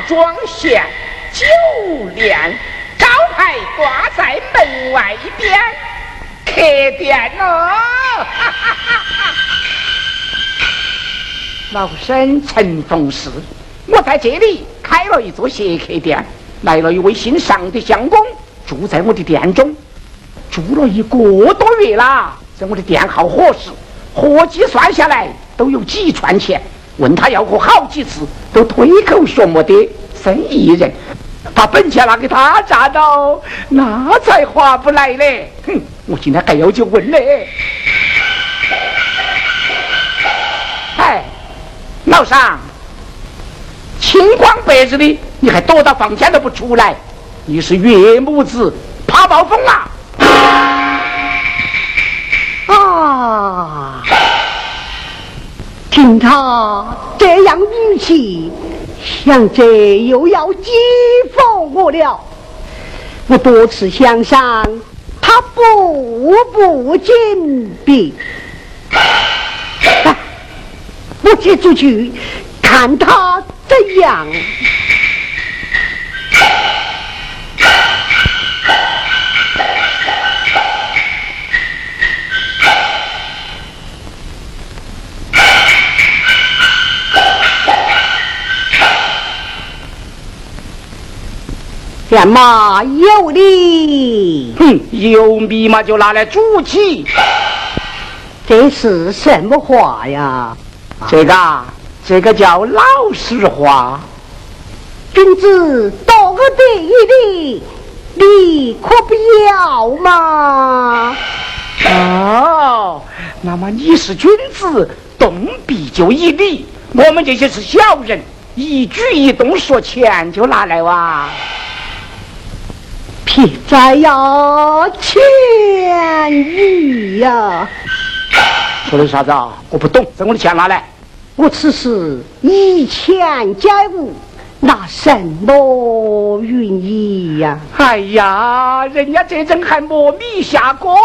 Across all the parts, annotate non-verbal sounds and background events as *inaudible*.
假装贤，酒练，招牌挂在门外边，客店哦。*laughs* 老身陈凤氏，我在这里开了一座谢客店，来了一位姓尚的相公，住在我的店中，住了一个多月啦。在我的店好伙食，合计算下来都有几串钱。问他要喝好几次，都推口说没得。生意人把本钱拿给他赚到，那才划不来嘞。哼，我今天还要去问嘞。哎。老尚，清光白日的，你还躲到房间都不出来，你是岳母子怕暴风啊？啊！听他这样语气，想着又要讥讽我了。我多次想上，他步步紧逼。我接出去看他怎样。干嘛有理？哼，有密码就拿来煮起。这是什么话呀？这个，这个叫老实话。君子多得一礼，你可不要嘛？哦，那么你是君子，动笔就一礼。我们这些是小人，一举一动说钱就拿来哇。屁在呀，钱你呀。说的啥子啊？我不懂，将我的钱拿来。我此时以钱解物，拿什么云意呀？哎呀，人家这阵还磨米下锅，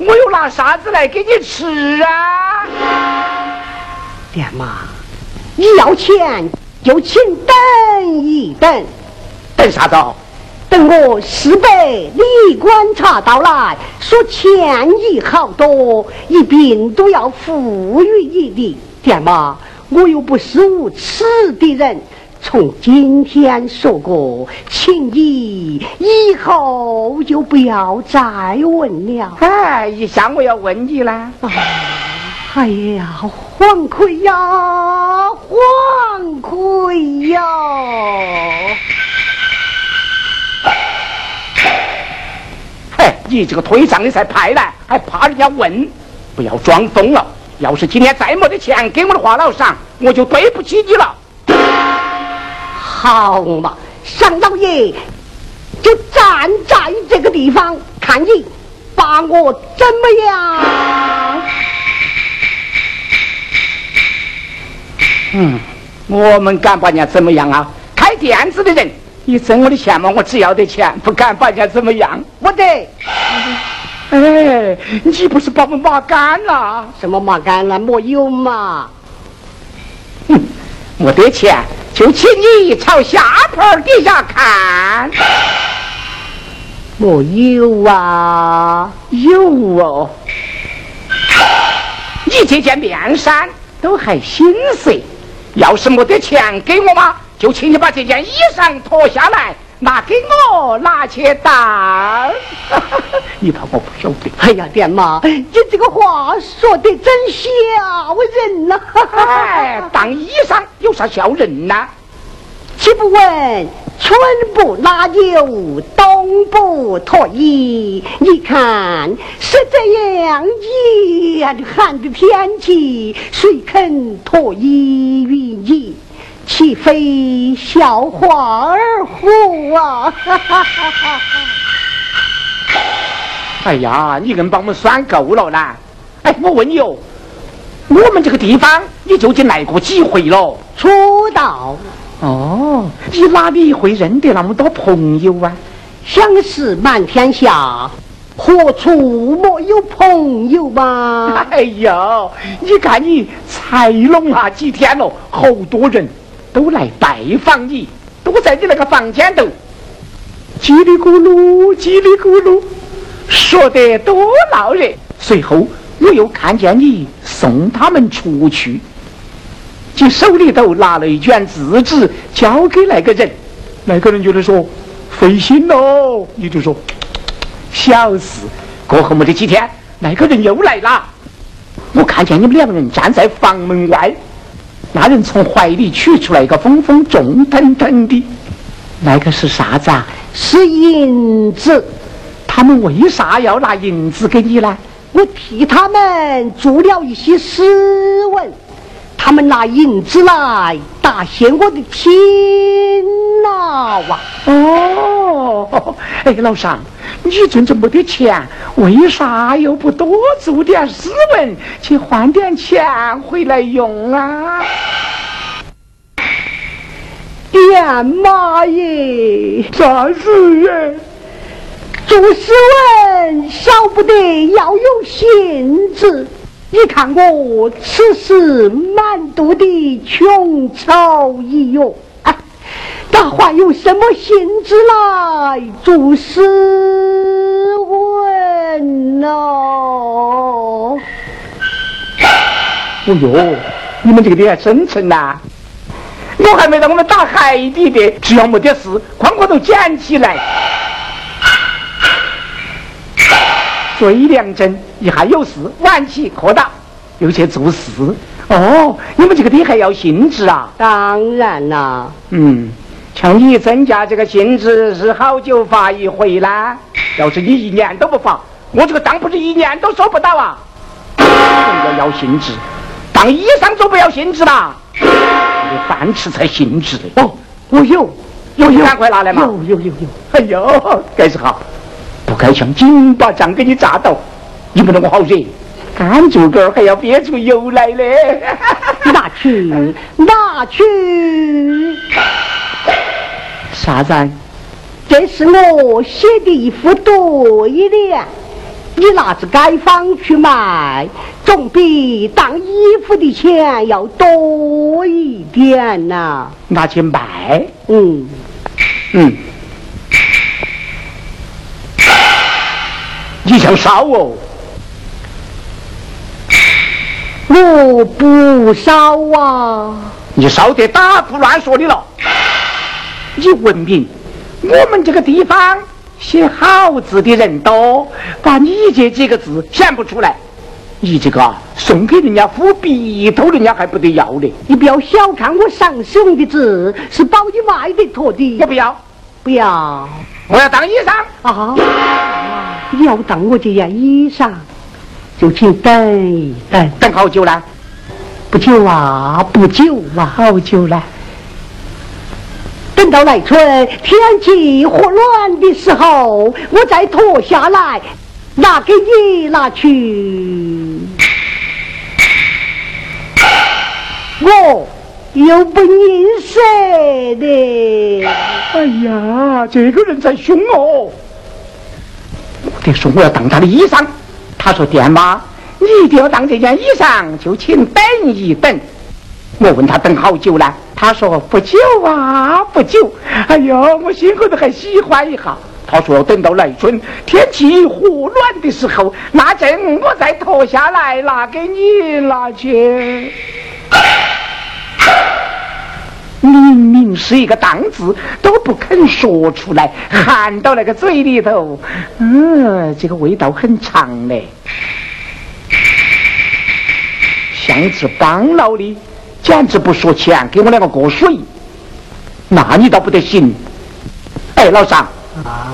我又拿啥子来给你吃啊？爹妈，你要钱就请等一等。等啥子？等我四百里观察到来，说歉意好多，一并都要付予你的。爹妈，我又不是无耻的人，从今天说过，请你以后就不要再问了。哎，一下我要问你了。哎呀，黄奎呀，黄奎呀！你这个推账的才派来，还怕人家问？不要装疯了！要是今天再没得钱给我的话，老尚我就对不起你了。好嘛，尚老爷就站在这个地方，看你把我怎么样？嗯，我们敢把人家怎么样啊？开店子的人。你挣我的钱嘛，我只要得钱，不敢把人家怎么样。我得。哎，你不是把我骂干了？什么骂干了？没有嘛。哼，没得钱，就请你朝下坡底下看。没有啊？有哦。你这件面衫都还新色，要是没得钱给我吗？就请你把这件衣裳脱下来，拿给我拿去当。*laughs* 你怕我不晓得？哎呀，爹妈，你这个话说的真笑人呐！哎，当衣裳有啥笑人呐？岂不闻春不拉牛，冬不脱衣？你看是这样严寒的天气，谁肯脱衣于你？岂非笑话儿乎啊！*laughs* 哎呀，你硬把我们拴够了呢！哎，我问你哦，我们这个地方你究竟来过几回了？初到。哦，你哪里会认得那么多朋友啊？相识满天下，何处没有朋友嘛？*laughs* 哎呦，你看你才弄那几天了，好多人都来拜访你，都在你那个房间头，叽里咕噜，叽里咕噜，说得多闹热。随后我又看见你送他们出去，你手里头拿了一卷字纸，交给那个人，那个人觉得说费心喽，你就说小事。过后没得几天，那个人又来了，我看见你们两个人站在房门外，那人从怀里取出来一个风风重腾腾的，那个是啥子啊？是银子。他们为啥要拿银子给你呢？我替他们做了一些诗文，他们拿银子来答谢我的天呐！哇！哦，哎，老尚，你挣这么点钱，为啥又不多做点诗文，去换点钱回来用啊？爹妈耶，啥事耶？做诗文少不得要有兴致。你看我此时满肚的穷愁意哟，啊，哪还有什么兴致来做诗文呢？哦哟，你们这个地还真诚呐！我还没让我们打海底的，只要没得事，哐哐都捡起来。最良针，一下有事，晚起课打，又去做事。哦，你们这个爹还要兴致啊？当然啦。嗯，像你增加这个兴致是好久发一回呢？要是你一年都不发，我这个当不是一年都收不到啊！要要兴致，当医生就不要兴致啦，有饭吃才兴致的。哦，我有，有有，赶快拿来嘛！有有有有。哎呦，该是好。不该像紧把账给你炸到，你不能我好惹，干竹竿还要憋出油来嘞！*laughs* 拿去，拿去！啥子？这是我写的一副对联，你拿着街坊去卖，总比当衣服的钱要多一点呐。拿去卖？嗯嗯。你想烧哦？我不烧啊！你烧得打胡乱说的了。你文明，我们这个地方写好字的人多，把你这几个字显不出来。你这个啊，送给人家敷鼻头，人家还不得要呢。你不要小看我上使用的字，是包你卖得脱的。我不要，不要，我要当医生啊！你要当我这件衣裳，就请等一等。等好久了？不久啊，不久啊，好久了。等到来春天气和暖的时候，我再脱下来拿给你拿去。我又不认识的。哎呀，这个人才凶哦！我说我要当他的衣裳，他说店妈，你一定要当这件衣裳，就请等一等。我问他等好久了，他说不久啊，不久。哎呦，我心口头还喜欢一下。他说要等到来春天气和暖的时候，那阵我再脱下来拿给你拿去。明明是一个当字都不肯说出来，含到那个嘴里头，嗯，这个味道很长嘞，像是帮老的，简直不说钱给我两个过水，那你倒不得行。哎，老张，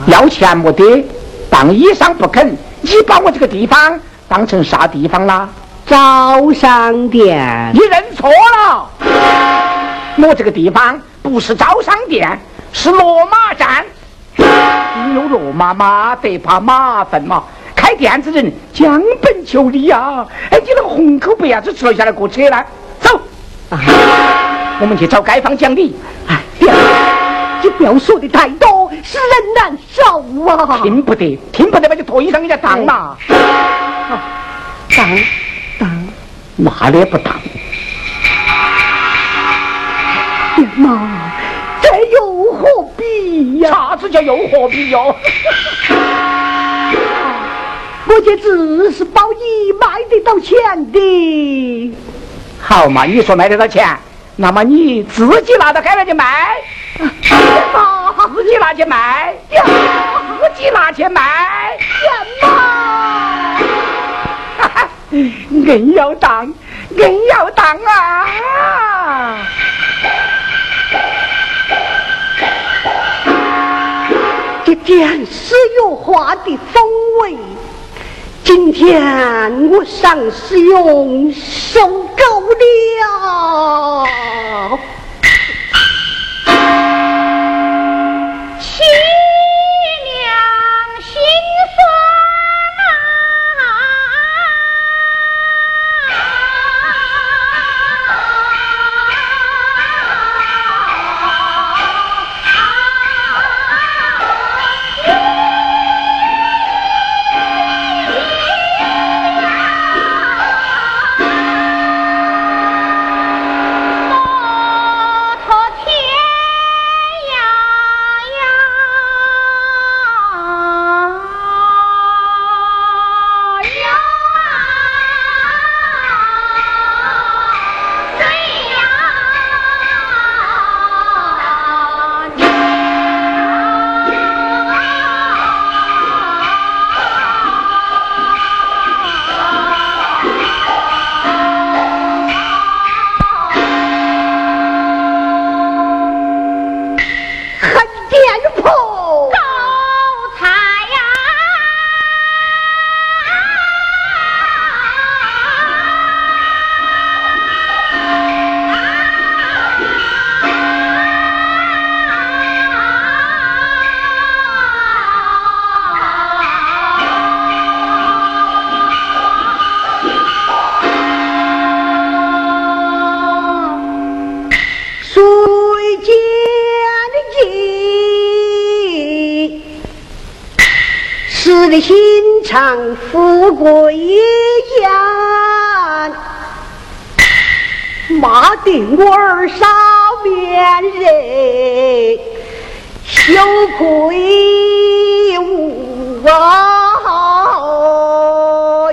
要钱没得，当衣裳不肯，你把我这个地方当成啥地方啦？招商店。你认错了。我这个地方不是招商店，是落马站。你有落马马得怕马粪嘛？开店子人将本求利呀！哎，你那个红口白牙子吃了下来过车呢？走，啊，*laughs* 我们去找街坊讲理。哎，你不要说的太多，使人难受啊！听不得，听不得，把就脱衣裳给人家当嘛。当当，那也不当。爹妈，这又何必呀？啥子叫又何必哟？我这只是包你卖得到钱的。好嘛，你说卖得到钱，那么你自己拿到街上去卖，妈，自己拿去卖，呀，自己拿去卖，呀妈，硬要当，硬要当啊！这点是有花的风味。今天我上是用收够了。富贵言，骂的我儿少面人，羞愧无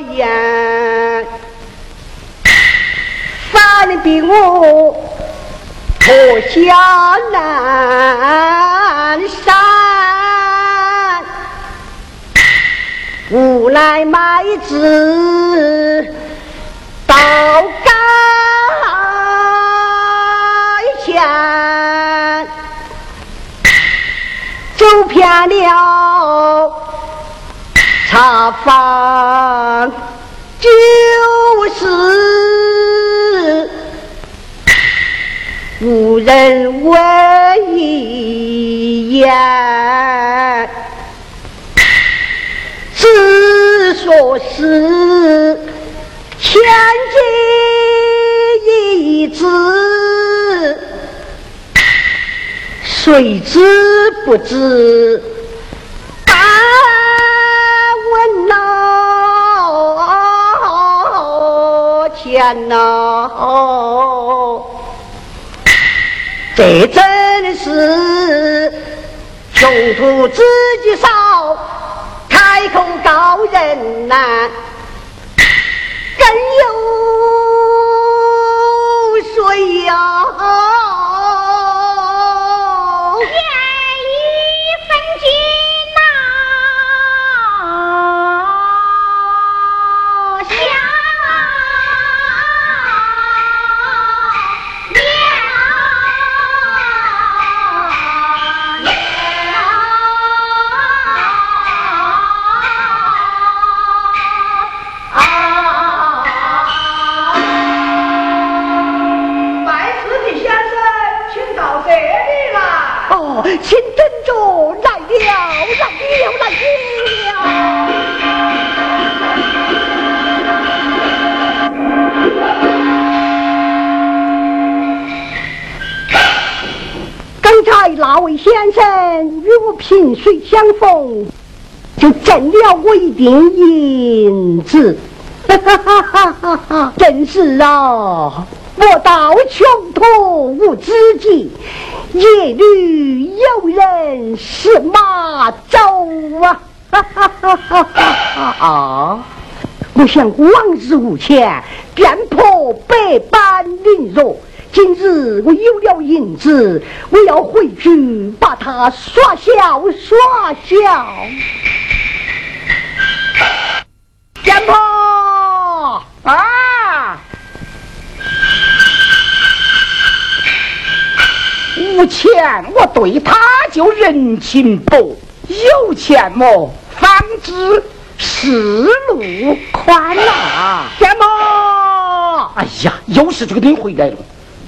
言，反逼我脱下南无奈买子到街前，走偏了茶坊，就是无人问一言。只说是千金一掷，谁知不知半文呐钱呐，这真是穷途自己少。太空高人呐，更有谁呀？那位先生与我萍水相逢，就挣了我一锭银子。哈哈哈哈哈哈！真是啊，我到穷途无知己，夜里有人是马走啊！哈哈哈哈哈哈！啊！我想往日无钱，便破百般凌弱。今日我有了银子，我要回去把它耍小耍小。阎婆啊！无钱我对他就人情薄，有钱么方知世路宽呐。阎婆，哎呀，又是这个你回来了。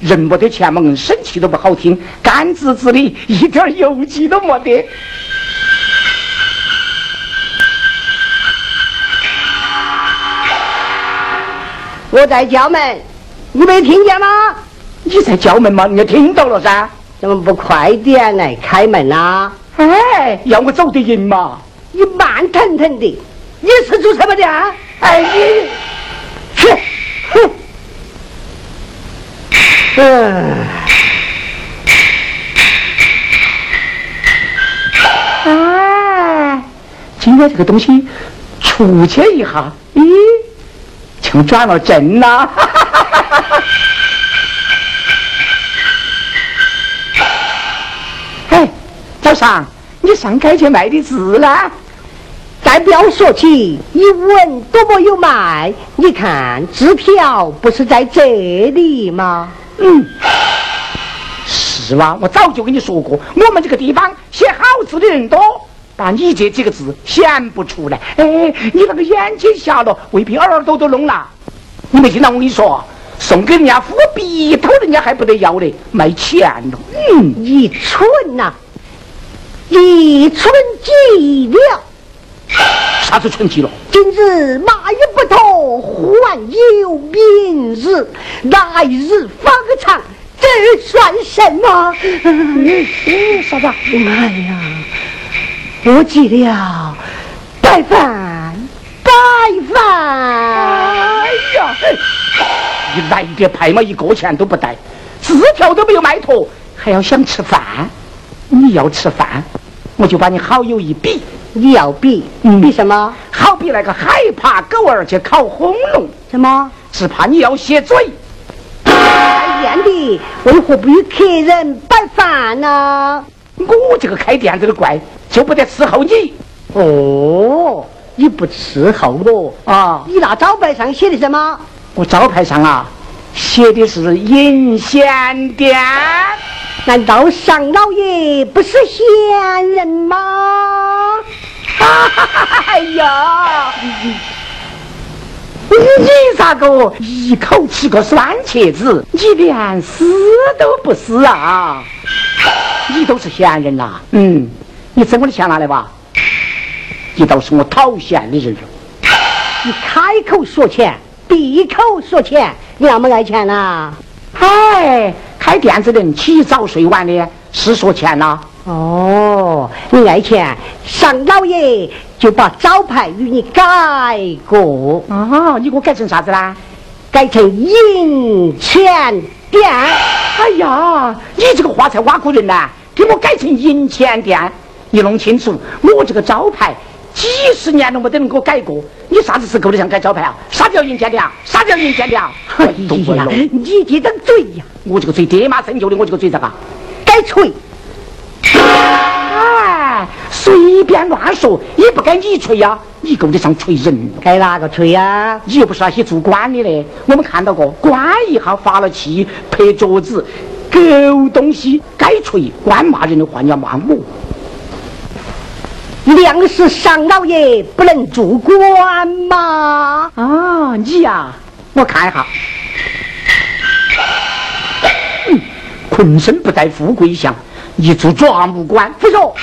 人没得钱嘛，生气都不好听，干滋滋的，一点油气都没得。我在叫门，你没听见吗？你在叫门吗？你听到了噻？怎么不快点来开门啊？哎，要我走得赢嘛？你慢腾腾的，你是做什么的啊？哎，你去，哼。嗯，哎，今天这个东西出去一下，咦，像转了正呐！*laughs* 哎，早上你上街去卖的字呢？再不要说起，一文都没有卖。你看支票不是在这里吗？嗯，是吗，我早就跟你说过，我们这个地方写好字的人多，但你这几个字显不出来。哎，你那个眼睛瞎了，未必耳朵都聋了。你没听到我跟你说，送给人家付鼻头，人家还不得要嘞，卖钱了。嗯，你蠢呐，你蠢极了。啥子蠢极了？今日马也不脱，还有明日，来日方长，这算什么？啥子？哎呀，我记了，拜饭，拜饭。哎呀，你来点派嘛，一个钱都不带，字条都没有卖脱，还要想吃饭？你要吃饭，我就把你好友一比。你要比比什么？好比那个害怕狗儿去烤轰龙，什么？是怕你要歇嘴。开店的为何不与客人摆饭呢？我这个开店子的怪，就不得伺候你。哦，你不伺候我啊？你那招牌上写的什么？我招牌上啊，写的是银贤店。难道尚老爷不是闲人吗？哎呀，你咋个一口吃个酸茄子，你连死都不死啊？你都是闲人啦，嗯，你挣我的钱拿来吧。你倒是我讨嫌的人你开口说钱，闭口说钱，你那么爱钱呐？嗨。开店子的人起早睡晚的，是说钱呐？哦，你爱钱，上老爷就把招牌与你改过。啊，你给我改成啥子啦？改成银钱店。哎呀，你这个话才挖苦人呐！给我改成银钱店，你弄清楚，我这个招牌。几十年都没得人给我改过，你啥子时候得想改招牌啊？啥叫银钱店啊？啥叫银钱的啊？哎呀，你这张嘴呀！我这个嘴爹妈生就的，我这个嘴咋个？该吹！哎，随便乱说也不该你吹呀！你够得上吹人？该哪个吹呀？你又不是那些做官的嘞！我们看到过，官一号发了气，拍桌子，狗东西该吹！官骂人的话，你要骂我。粮食上老爷不能做官吗？啊，你呀，我看一下。嗯，浑身不在富贵相，一做抓木官。不说！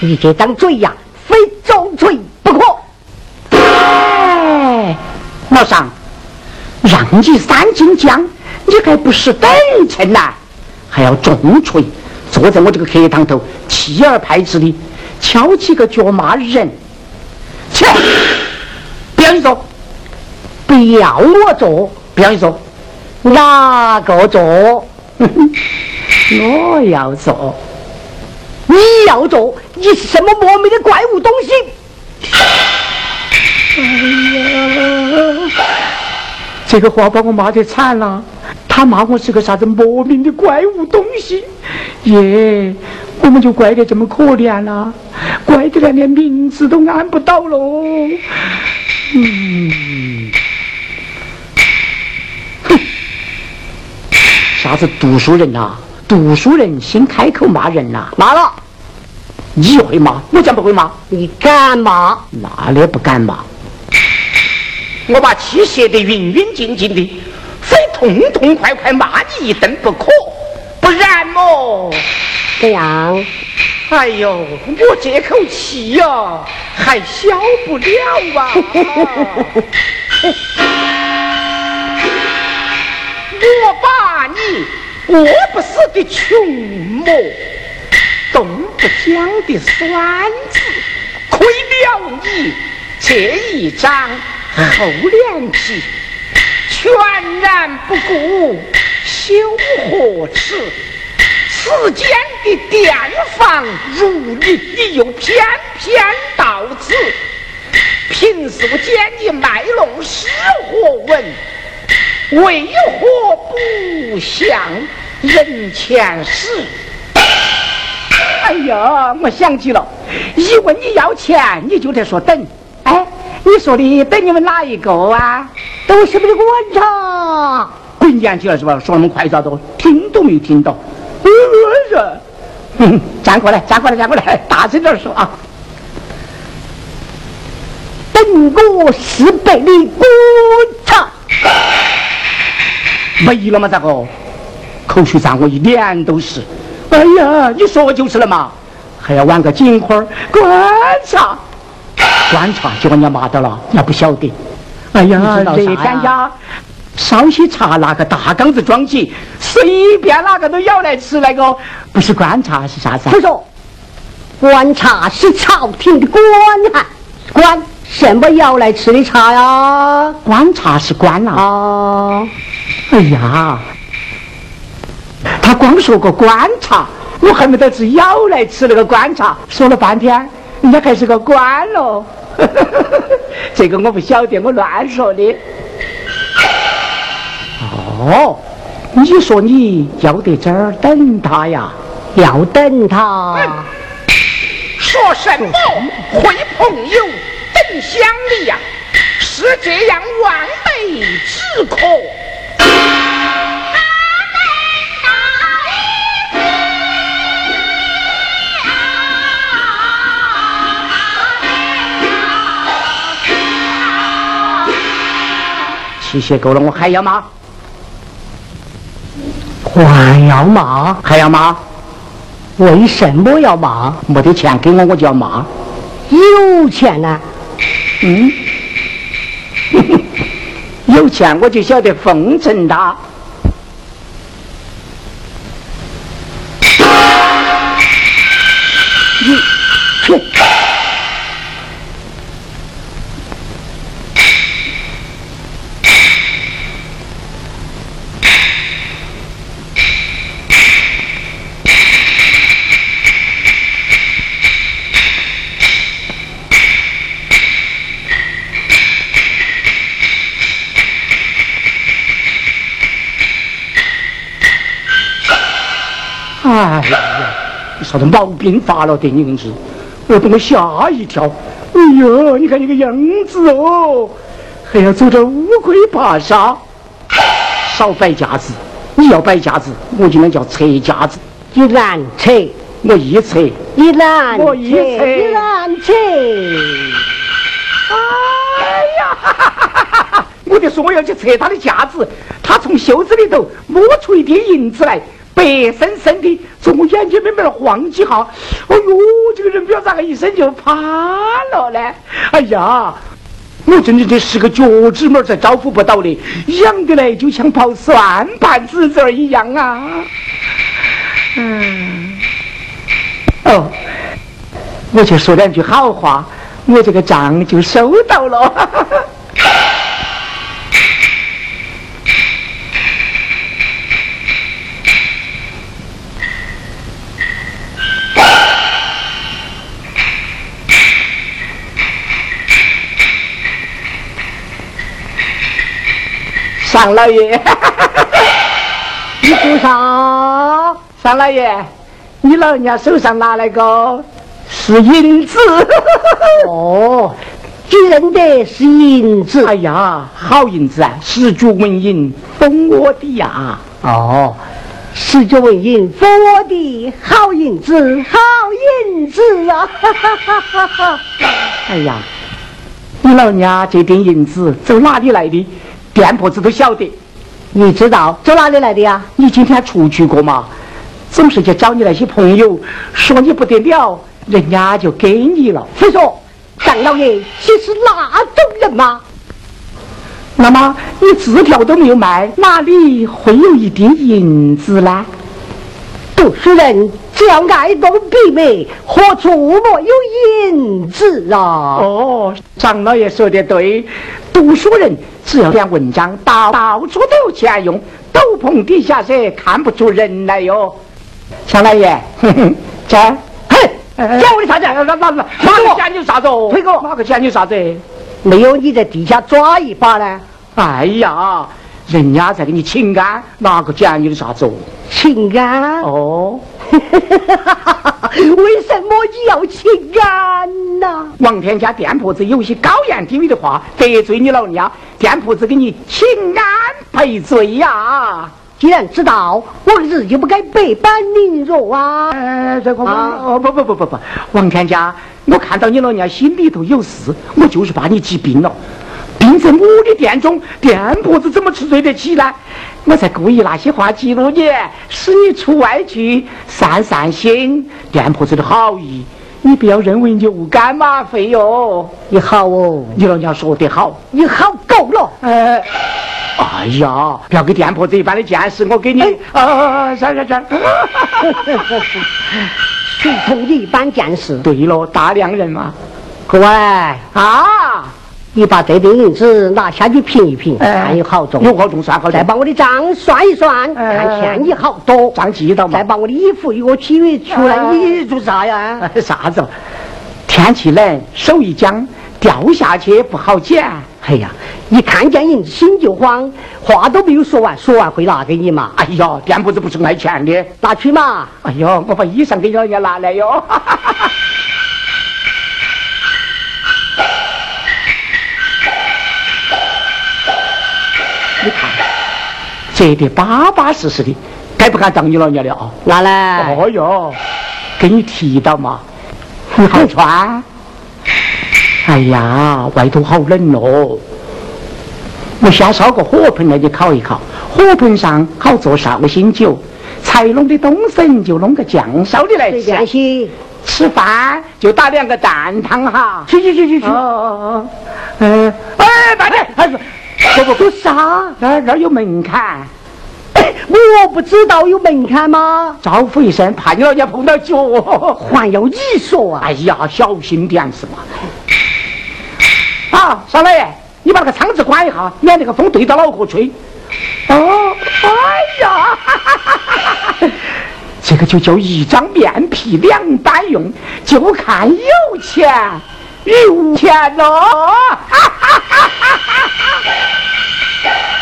你这张嘴呀，非重锤不可。哎，老尚，让你三斤姜，你还不是等称呐？还要重锤，坐在我这个客堂头，气而派之的翘起个脚骂人。切！不要你坐，不要我坐，不要你坐，哪个坐？我要做。你要做？你是什么莫名的怪物东西？哎呀，这个话把我骂得惨了。他骂我是个啥子莫名的怪物东西？耶，我们就怪得这么可怜了，怪得连名字都安不到喽。嗯，哼，*laughs* 啥子读书人呐？读书人先开口骂人呐？骂了，你会骂？我讲不会骂。你敢骂？那也不敢骂。我把气泄得匀匀净净的。非痛痛快快骂你一顿不可，不然么？怎样？哎呦，我这口气呀，还消不了啊！*laughs* 我把你饿不死的穷魔，冻不僵的酸子，亏了你这一张厚脸皮。全然不顾，修何耻？此间的殿房如你，你又偏偏到此。平素见你卖弄诗和文，为何不向人前使？哎呀，我想起了，一问你要钱，你就得说等。哎，你说的等你们哪一个啊？都是不是观察？滚眼去了是吧？说那么快咋都听都没听到。嗯，站过来，站过来，站过来，大声点说啊！等我四百里观察。*laughs* 没了吗？咋个？口水脏，我一脸都是。哎呀，你说就是了嘛？还要玩个金花观察？观察就把人家骂到了，人家不晓得。哎呀，热干家，烧些茶，拿个大缸子装起，随便哪个都舀来吃。那个不是观察是啥子？不说，观察是朝廷的官哈，官什么舀来吃的茶呀？观察是官呐。哦，哎呀，他光说个观察，我恨不得是舀来吃那个观察。说了半天，人家还是个官喽。*laughs* 这个我不晓得，我乱说的。哦，你说你要在这儿等他呀？要等他？说什么？会朋友等乡里呀？是这样完美止渴。气血够了，我还要骂，还要骂，还要骂，为什么要骂？没得钱给我，我就要骂。有钱呢？嗯，*laughs* 有钱我就晓得奉承他。你去。哎呀，啥子毛病发了的你子，我把我吓一跳。哎呦，你看你个样子哦，还要走这乌龟爬沙，少摆架子。你要摆架子，我今天叫拆架子。你难拆，我一拆。你难我一拆，你难拆。哎呀，哈哈哈哈哈！我就说我要去拆他的架子，他从袖子里头摸出一叠银子来。白生生的从我眼睛边边晃几下，哎呦，这个人不要咋个一身就趴了呢？哎呀，我真的这是个脚趾拇才招呼不到的，痒的嘞就像刨蒜盘子子儿一样啊！嗯。哦，我就说两句好话，我这个账就收到了。尚老爷，你说啥？尚老爷，你老人家手上拿那个是银子。哦，只认得是银子。哎呀，好银子啊，十足文银封我的呀。哦，十足文银封我的好银子，好银子啊！*laughs* 哎呀，你老人家这点银子走哪里来的？店铺子都晓得，你知道走哪里来的呀？你今天出去过吗？总是去找你那些朋友，说你不得了，人家就给你了。非说！张老爷，你是哪种人吗？那么你字条都没有卖，哪里会有一锭银子呢？读书人只要爱动笔墨，何处没有银子啊？哦，张老爷说的对，读书人只要点文章，到到处都有钱用，斗篷底下谁看不出人来哟。张老爷，*laughs* 这，嘿，叫我的啥子？那那那哪个讲你啥子？推哥，哪个讲你啥子？没有你在地下抓一把呢？哎呀，人家在给你请安，哪个讲你的啥子哦？请安？哦，*laughs* 为什么你要请安呢？王天家店铺子有些高言低语的话得罪你老人家，店铺子给你请安赔罪呀。既然知道，我日就不该百般凌辱啊！哎，这个哦不不不不不，王天家，我看到你老人家心里头有事，我就是怕你急病了。病在我的店中，店婆子怎么吃罪得起呢？我才故意那些话激怒你，使你出外去散散心。店铺子的好意，你不要认为牛肝马肺哟。你好哦，你老娘说得好，你好够了。呃，哎呀，不要给店铺子一般的见识，我给你。啊，行行行。谁同你一般见识？对了，大量人嘛。各位啊，你把这锭银子拿下去评一评，哎看有好重。有好重算好重再把我的账算一算，哎看欠你好多。账记到嘛再？把我的衣服一个起月出来，哎你做啥呀？哎啥子？天气冷，手一僵，掉下去不好捡。哎呀，一看见银子心就慌，话都没有说完，说完会拿给你嘛？哎呀，店铺子不是卖钱的。拿去嘛。哎呦，我把衣裳给人家拿来哟。*laughs* 折得巴巴适适的，该不敢当你老人家的啊？拿来。哎呦，给你提到嘛，你好穿。哎呀，外头好冷哦。我先烧个火盆来你烤一烤，火盆上好做绍兴酒，才弄的冬笋就弄个酱烧的来随吃。吃饭就打两个蛋汤哈。去去去去去。哦哦哦，嗯，哎，慢点，还是不不不，啥？那儿那儿有门槛，哎我不知道有门槛吗？招呼一声，怕你老人家碰到脚。还要你说啊？哎呀，小心点是嘛。啊，少老爷，你把那个窗子关一下，免那个风对着脑壳吹。哦，哎呀，*laughs* 这个就叫一张面皮两般用，就看有钱与无钱喽。快 *laughs*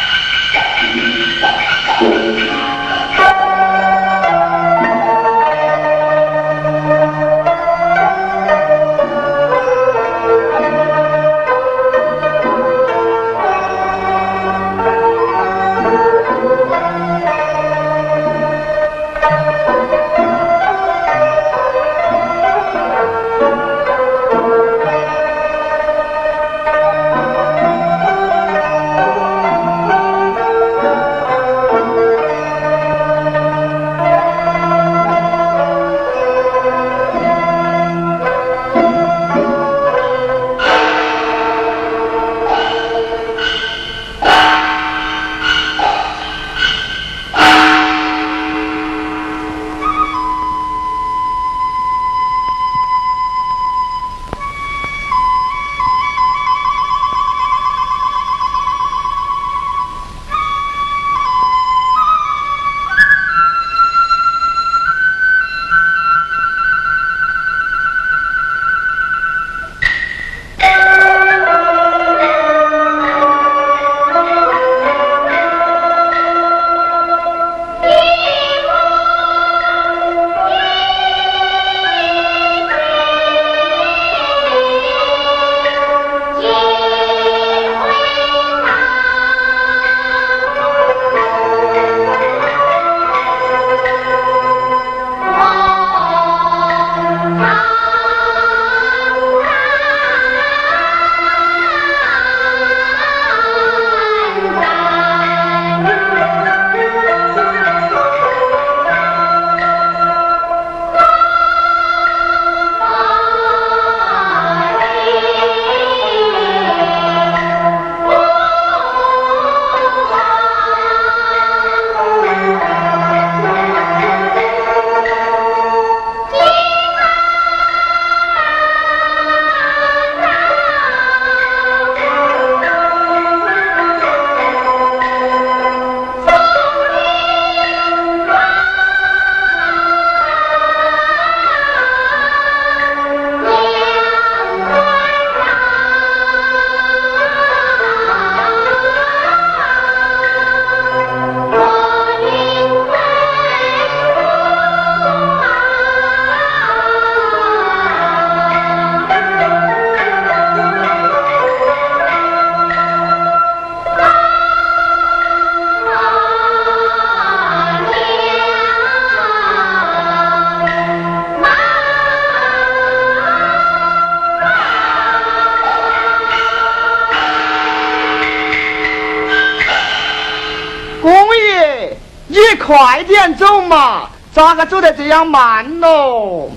点走嘛！咋个走得这样慢喽？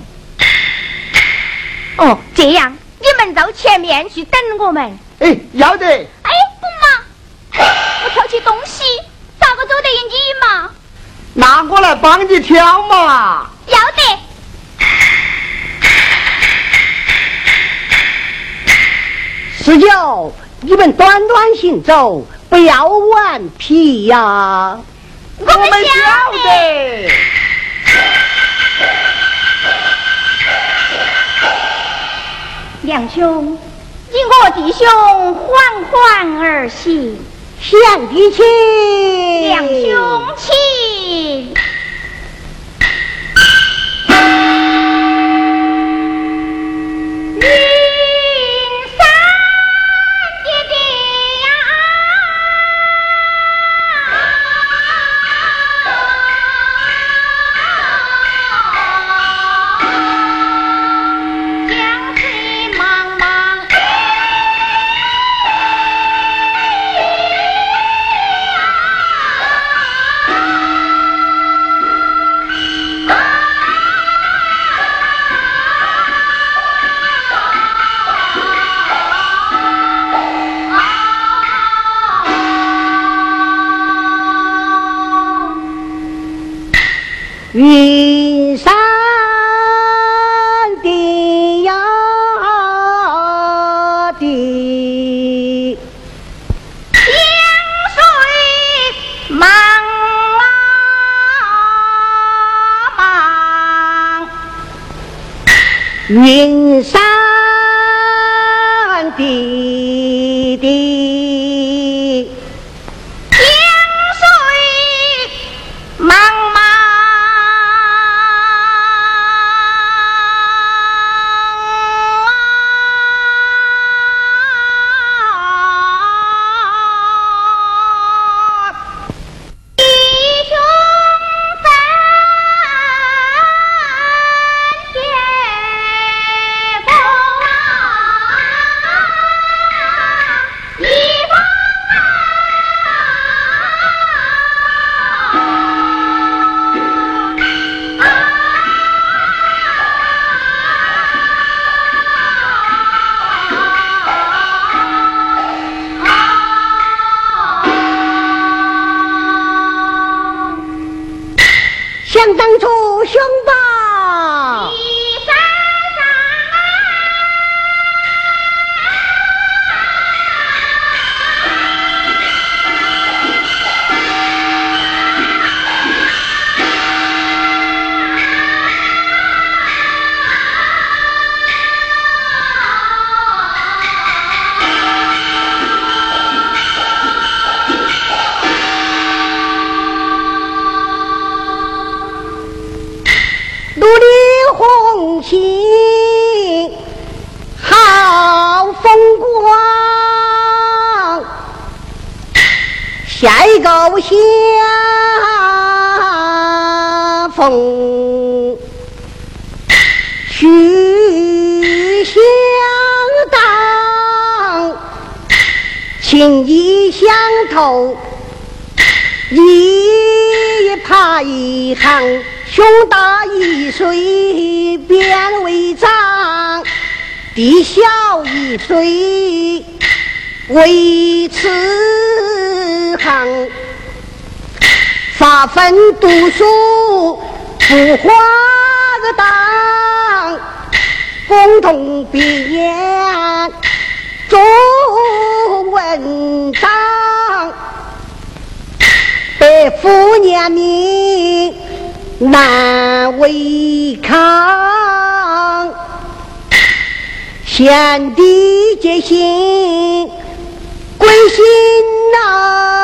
哦，这样你们到前面去等我们。哎，要得。哎，不嘛，我挑起东西，咋个走得赢你嘛？那我来帮你挑嘛。要得。十九，你们短短行走，不要顽皮呀。我们晓得。两兄，你我弟兄缓缓而行，向弟去。两兄，云山一岁为此行。发奋读书不花个当，共同毕业做文章，百夫年名。难违抗，天地皆心归心呐。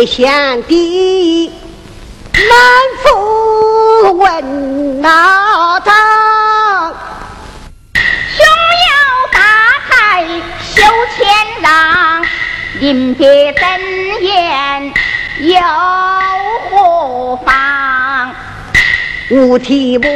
贞洁贤弟难负问哪张？兄要大才修谦让，临别赠言又何妨？无题目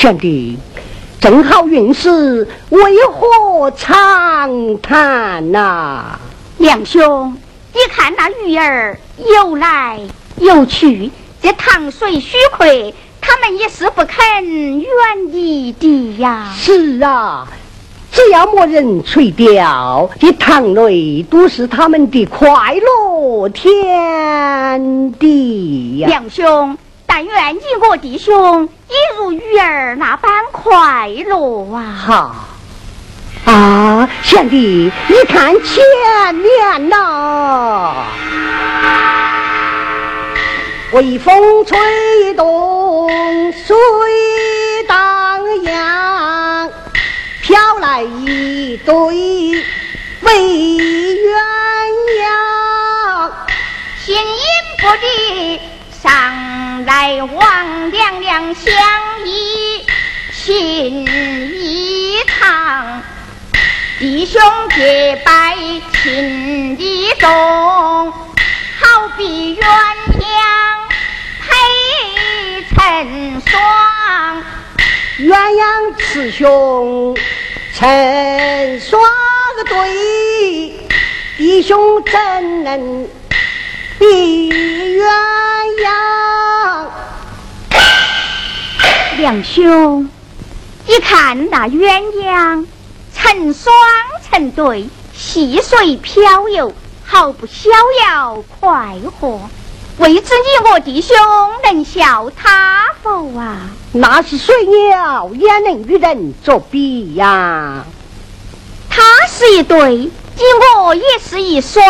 贤弟，正好运势，为何长叹呐、梁兄，你看那鱼儿游来游去，这塘水虚亏，他们也是不肯远离的呀。是啊，只要没人垂钓，这塘内都是他们的快乐天地呀。梁兄，但愿你我弟兄也如鱼儿那般快乐啊！哈啊，贤弟，你看前面呐，微风吹动水荡漾，飘来一对美鸳鸯。形影不离，上来王娘娘相依，情意长。弟兄结拜情意重，好比鸳鸯配成双。鸳鸯雌雄成双对，弟兄怎能比鸳鸯？梁兄，你看那鸳鸯成双成对，细水飘游，毫不逍遥快活。未知你我弟兄能笑他否啊？那是水鸟也能与人作比呀。他是一对，你我也是一双，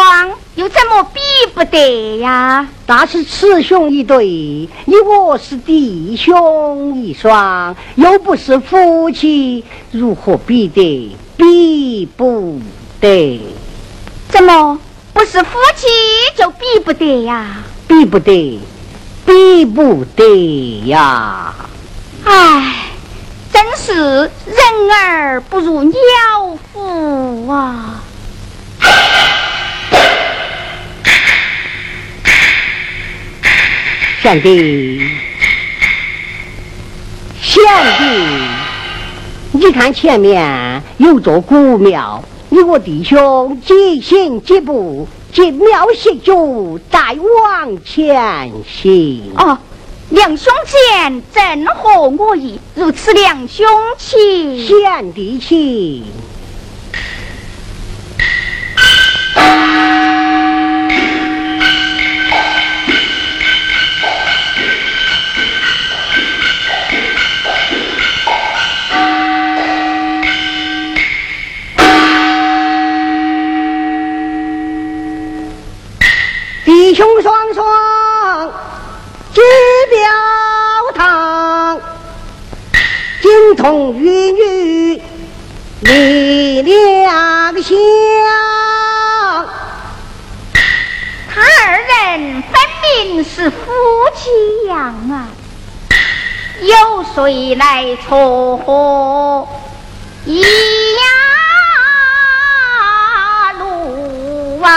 又怎么比不得呀？那是雌雄一对，你我是弟兄一双，又不是夫妻，如何比得？比不得，怎么不是夫妻就比不得呀？比不得，比不得呀！唉，真是人儿不如鸟夫啊！贤弟，贤弟，你看前面有座古庙，你我弟兄几行几步，进庙歇脚，再往前行。哦，两兄见正合我意，如此两兄请。贤弟请。兄双双举表堂，金童玉女离两相。他二人分明是夫妻样啊！有谁来撮合？咿呀，路啊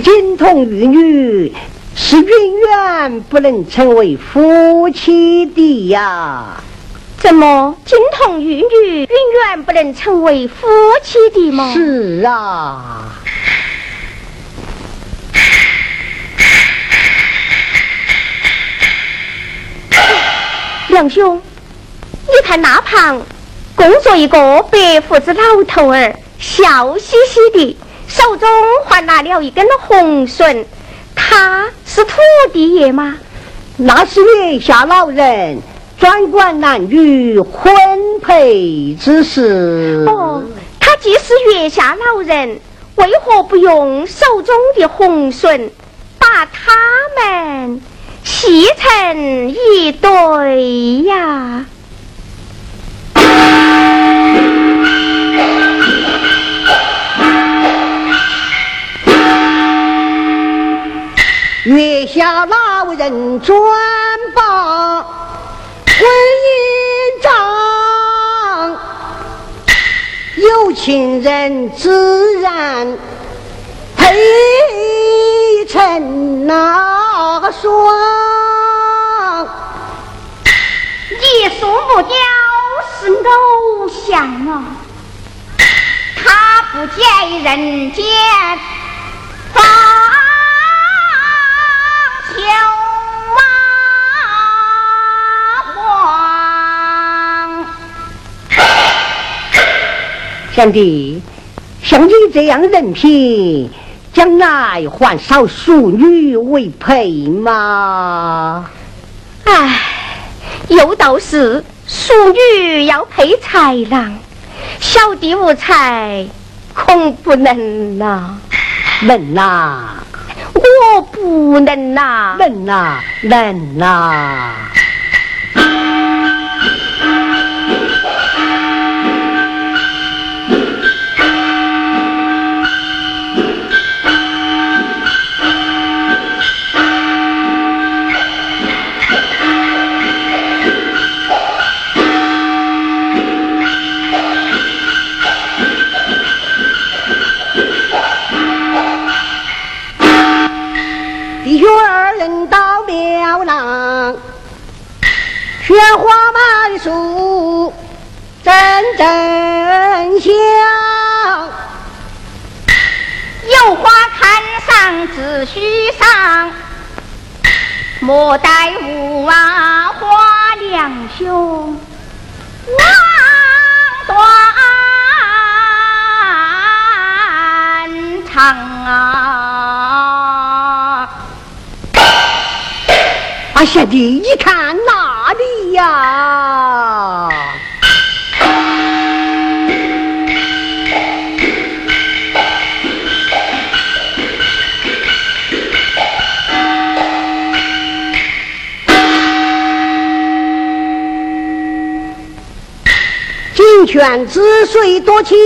金童玉女是永远不能成为夫妻的呀！怎么，金童玉女永远不能成为夫妻的吗？是啊。梁兄，你看那旁工作一个白胡子老头儿，笑嘻嘻的，手中还拿了一根红绳，他是土地爷吗？那是月下老人。专管男女婚配之事。哦，他既是月下老人，为何不用手中的红绳把他们系成一对呀？月下老人专把。婚姻账，有情人自然配成那双。你说木雕是偶像啊，他不见人间。贤弟，像你这样人品，将来还少淑女为配吗？唉，有道是淑女要配才郎，小弟无才，恐不能呐。能呐，我不能呐。能呐，能呐。雪花满树，阵阵香。有花看上只须赏，莫待无啊花两兄望断肠啊！啊，贤弟，你看那。哪里呀？金泉之水多清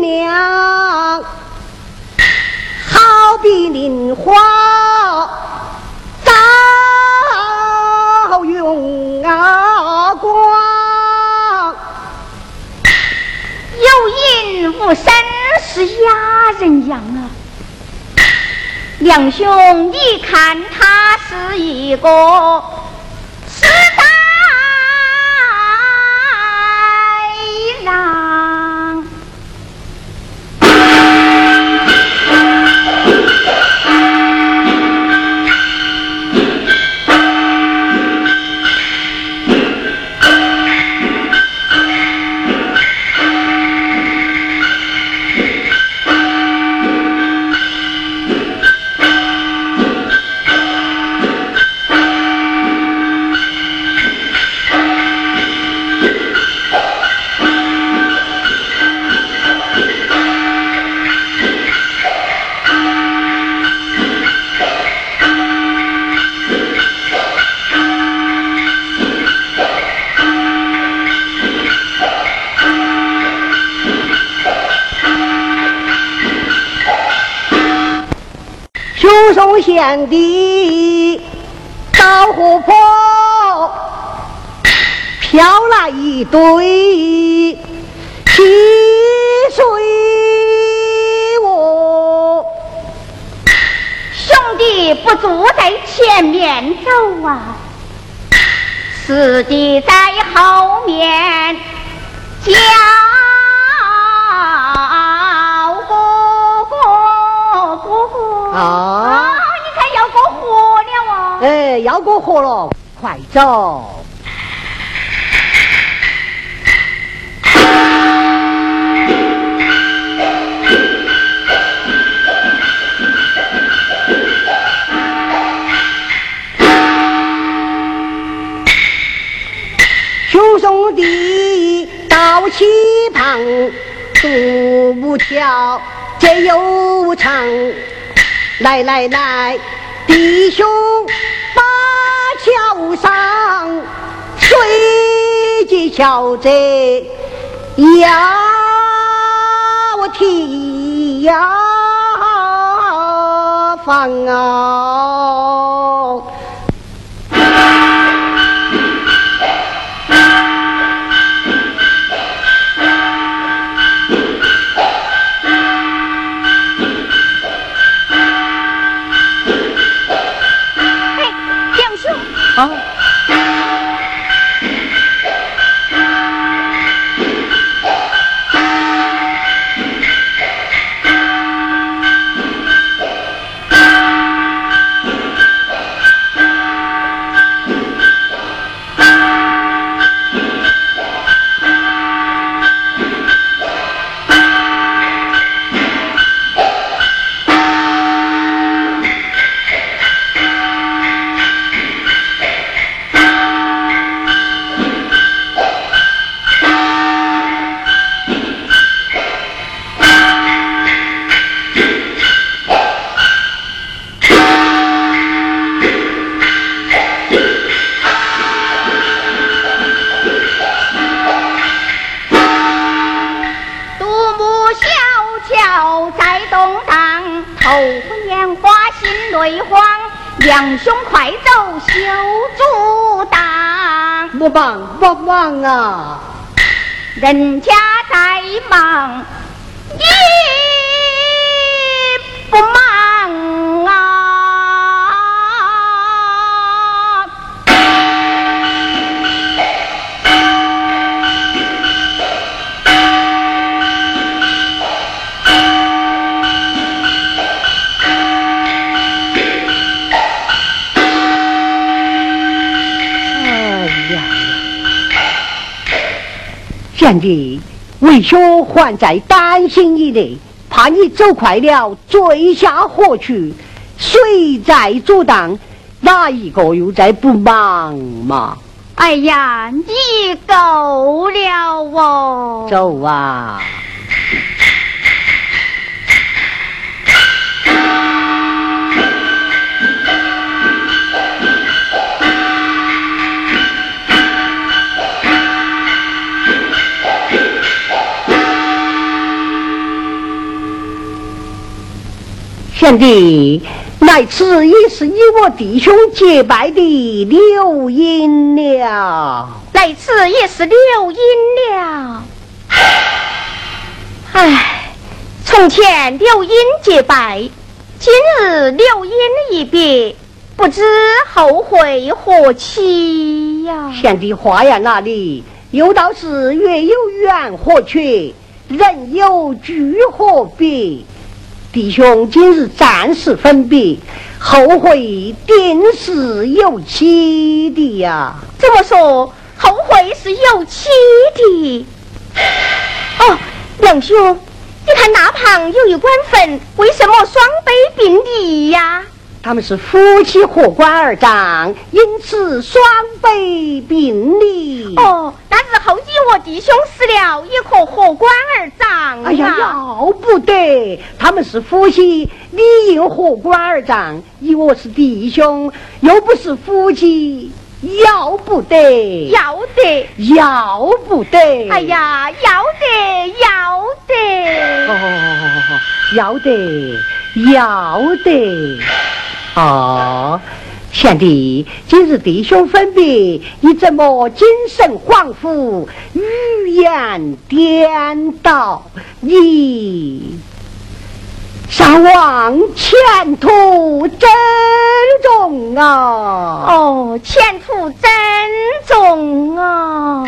凉，好比莲花。用啊影无声是哑人样啊！梁兄，你看他是一个出现的到河坡，飘来一堆溪水哦。兄弟不住在前面走啊，师弟在后面叫。啊！哎，要过河了，快走！兄兄弟到溪旁，独木桥皆有唱。来来来，弟兄把桥上水击桥子呀，我提呀放啊！人间为兄还在担心你呢，怕你走快了坠下河去，谁在阻挡？哪一个又在不忙嘛？哎呀，你够了哦！走啊！贤弟，来此已是你我弟兄结拜的刘英了。来此也是刘英了。唉，从前刘英结拜，今日柳英一别，不知后会何期呀？贤弟话呀哪里？有道是月有圆何缺，人有聚何别？弟兄今日暂时分别，后会定是有期的呀。怎么说后会是有期的？哦，梁兄，你看那旁有一棺坟，为什么双碑并立呀？他们是夫妻合棺而葬，因此双碑并立。哦，后继我弟兄死了，也可合棺而葬。哎呀，要不得！他们是夫妻，理应合棺而葬。你我是弟兄，又不是夫妻，要不得！要得！要不得！哎呀，要得！要得！哦，要得！要得！啊，贤弟，今日弟兄分别，你怎么精神恍惚，语言颠倒？你上望前途珍重啊！哦，前途珍重啊！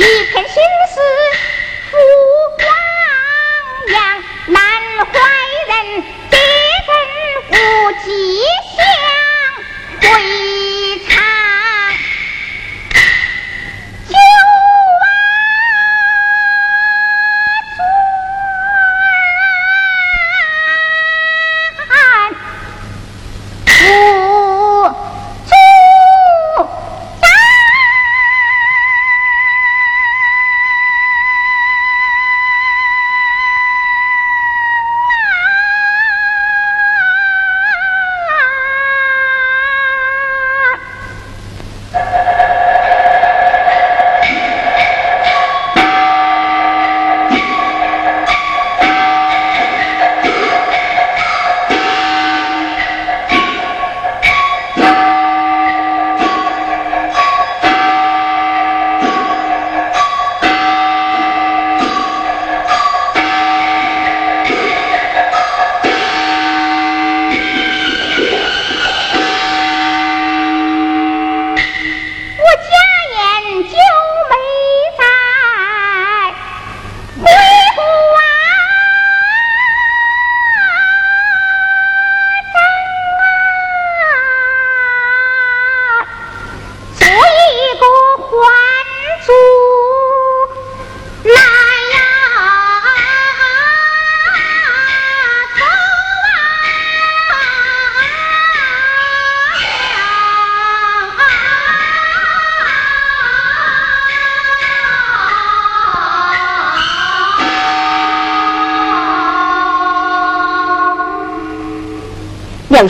为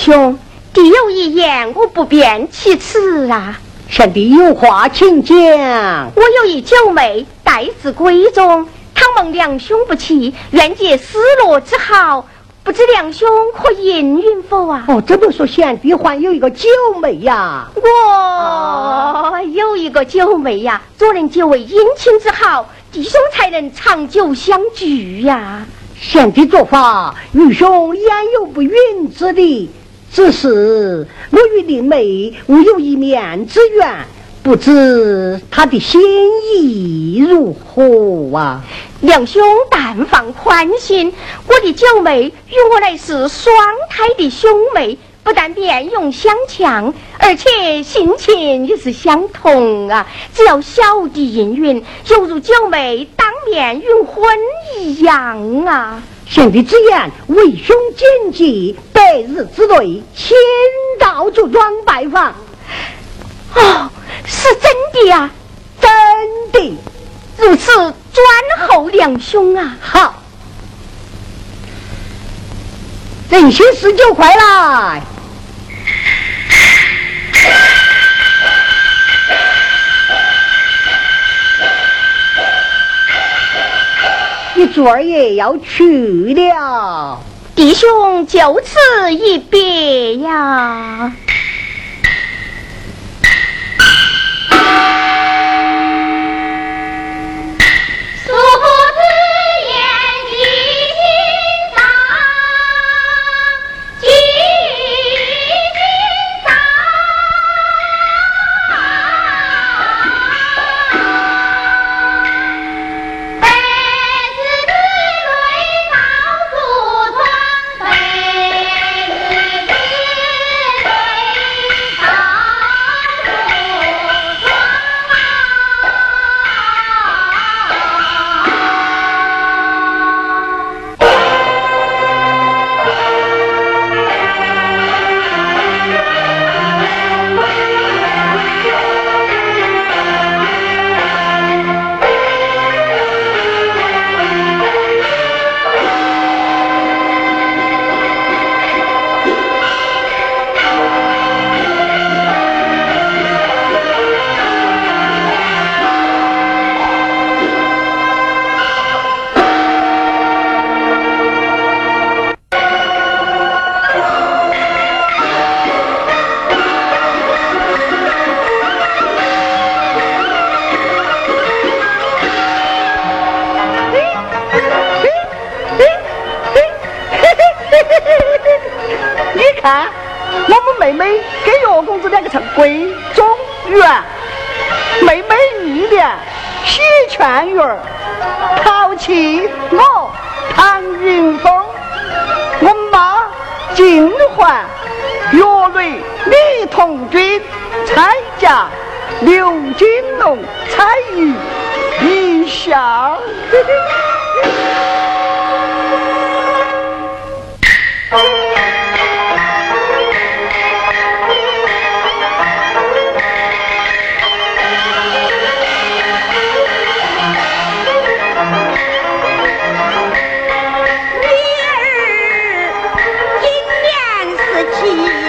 兄，弟有一言，我不便启齿啊。贤弟有话请讲。我有一九妹，待字闺中，倘蒙两兄不弃，愿结失落之好，不知两兄可应允否啊？哦，这么说，贤弟还有一个九妹呀？我有一个九妹呀，若能结为姻亲之好，弟兄才能长久相聚呀。贤弟做法，愚兄焉有不允之理？只是我与令妹无有一面之缘，不知他的心意如何啊？两兄但放宽心，我的九妹与我乃是双胎的兄妹，不但面容相像，而且性情也是相同啊！只要小弟应允，犹如九妹当面允婚一样啊！贤弟之言，为兄谨记。百日之内，千到酒庄拜访。哦，是真的呀，真的。如此，专候两兄啊。好，人心十九快来。你昨儿也要去了。弟兄就此一别呀。公子两个称贵中原，妹妹一年喜劝玉儿抛弃我唐云峰，我妈金环岳雷李同军参加刘金龙参与一下。赵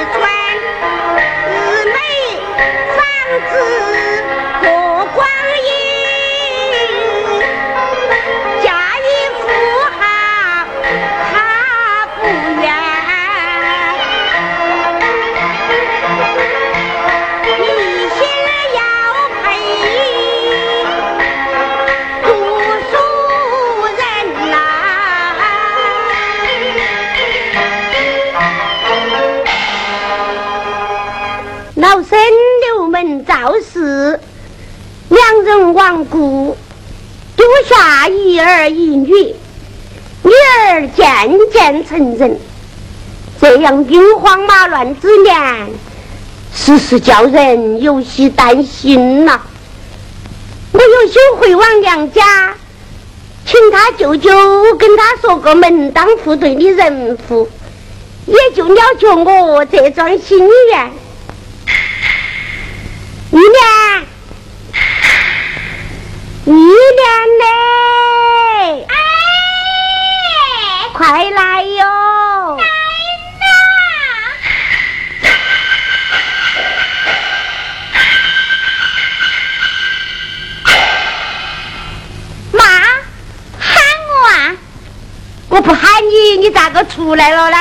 渐成人，这样兵荒马乱之年，时时叫人有些担心呐。我有心回往娘家，请他舅舅跟他说个门当户对的人户，也就了却我这桩心愿。出来了呢？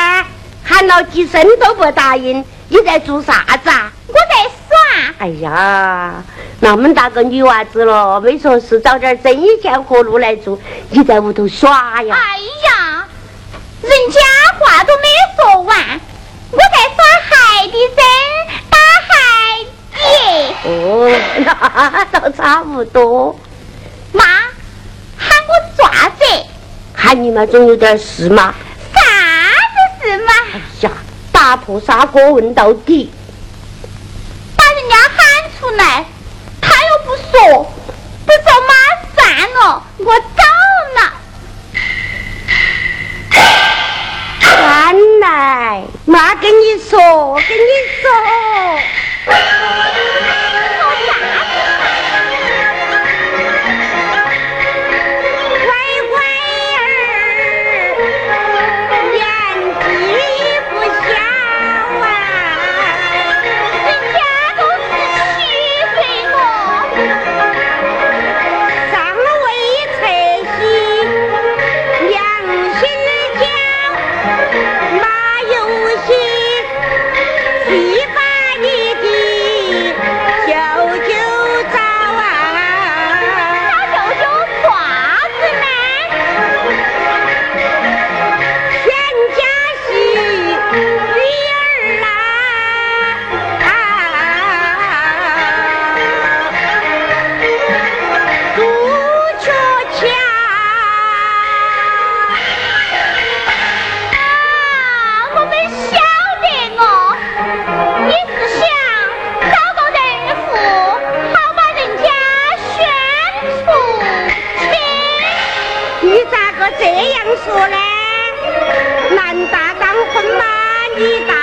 喊了几声都不答应，你在做啥子啊？我在耍。哎呀，那么大个女娃子了，没说是找点挣一钱活路来做，你在屋头耍呀？哎呀，人家话都没说完，我在耍海的针，打海底。哦，那倒差不多。妈，喊我爪子？喊你嘛，总有点事嘛。砂锅问到底。说嘞男大当婚嘛女大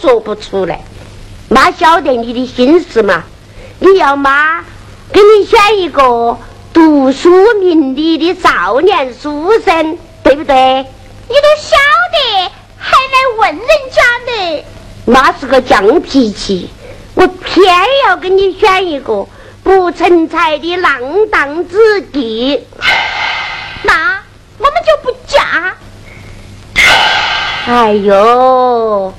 说不出来。妈晓得你的心思嘛？你要妈给你选一个读书明理的少年书生，对不对？你都晓得，还来问人家呢？妈是个犟脾气，我偏要给你选一个不成才的浪荡子弟。*sighs* 那我们就不嫁。哎呦，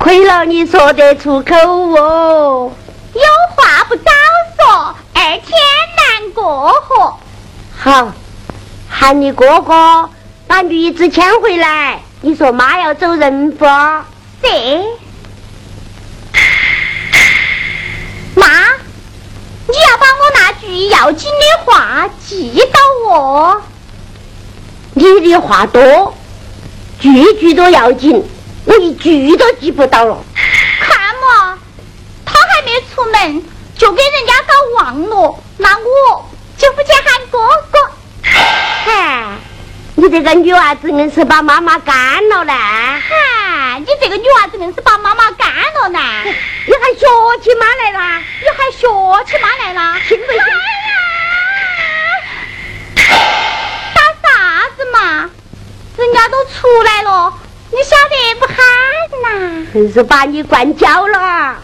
亏了你说得出口哦！有话不早说，二天难过河。好，喊你哥哥把女子牵回来。你说妈要走人不？对。妈，你要把我那句要紧的话记到哦。你的话多。句句都要紧，我一句都记不到了。看嘛，他还没出门就给人家搞忘了，那我就不去喊哥哥。嗨，你这个女娃子硬是把妈妈干了呢！嗨，你这个女娃子硬是把妈妈干了呢！你还学起妈来啦？你还学起妈来啦？听不信？打啥子嘛？人家都出来了，真是把你惯焦了。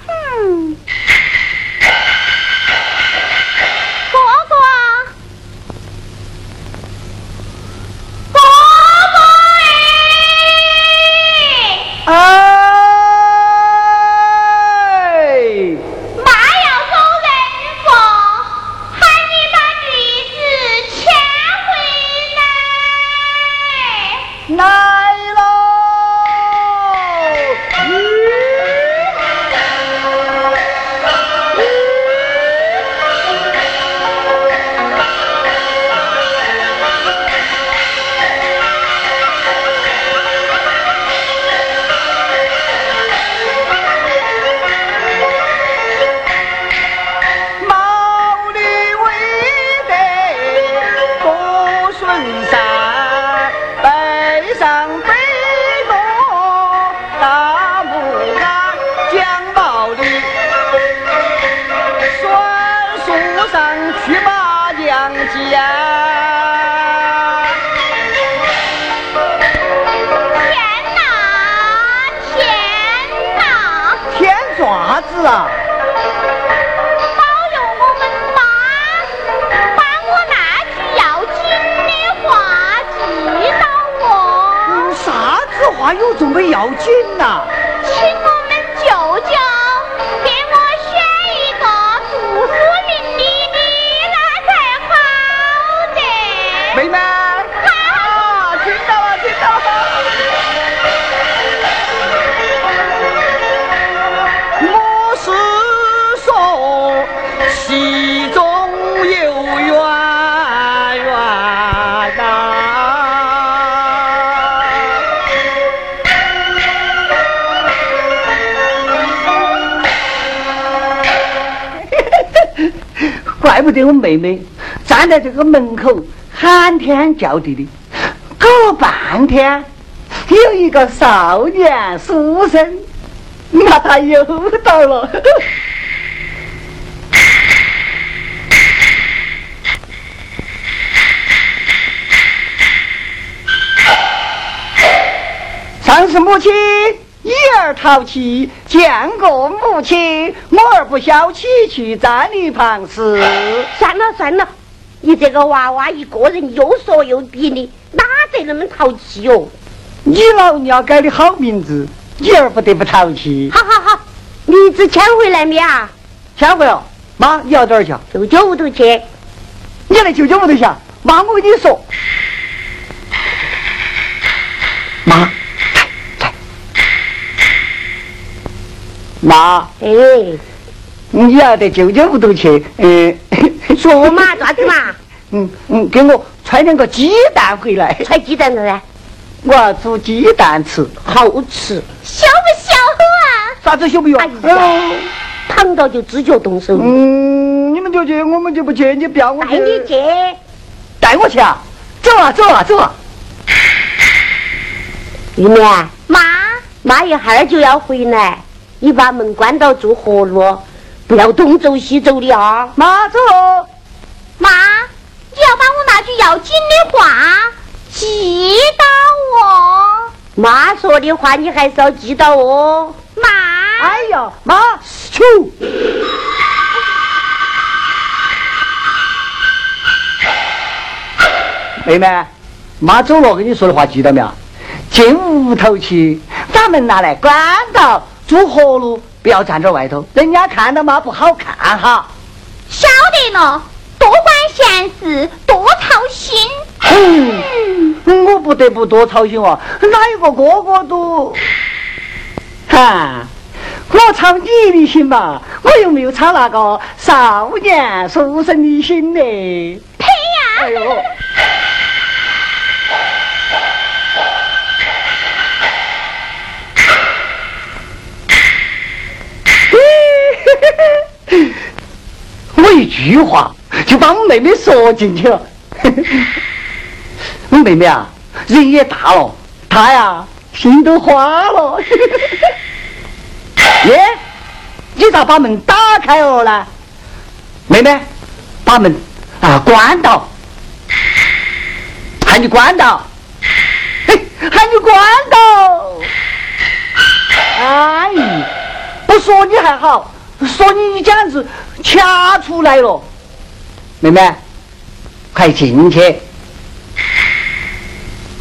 妹妹站在这个门口喊天叫地的，搞了半天，有一个少年书生，那他又到了。*laughs* 上是母亲。淘气，见过母亲，我儿不消气，去站一旁时。算了算了，你这个娃娃一个人又说又比的，哪得那么淘气哟？你老娘改的好名字，你儿不得不淘气。好好好，名字签回来没啊？签回了。妈，你要哪儿去？舅舅屋头去。你来舅舅屋头去？妈，我跟你说，妈。妈，哎，你要在舅舅屋头去，嗯，*laughs* 说嘛，咋子嘛？嗯嗯，给我揣两个鸡蛋回来。揣鸡蛋呢？我要煮鸡蛋吃，好吃。小不小啊？啥子小不小？哎碰到就自觉动手。嗯，你们就去，我们就不去。你不要我带你去，带我去啊！走啊，走啊，走啊！玉梅，妈。妈一会儿就要回来，你把门关到住活路，不要东走西走的啊！妈走。妈，你要把我那句要紧的话记到哦。妈说的话你还是要记到哦。妈。哎呀，妈，出。妹妹，妈走了，跟你说的话记到没有？进屋头去，把门拿来关到，住活路，不要站在外头，人家看到嘛不好看哈。晓得了，多管闲事，多操心。嗯，我不得不多操心哦，哪一个哥哥都，哈，我操你的心嘛，我又没有操那个少年书生的心呢。呸呀！哎呦。我一句话就把我妹妹说进去了。我 *laughs* 妹妹啊，人也大了，她呀心都花了。*laughs* 耶，你咋把门打开了呢？妹妹，把门啊关到，喊你关到，嘿，喊你关到。哎，不说你还好。说你你简直掐出来了，妹妹，快进去，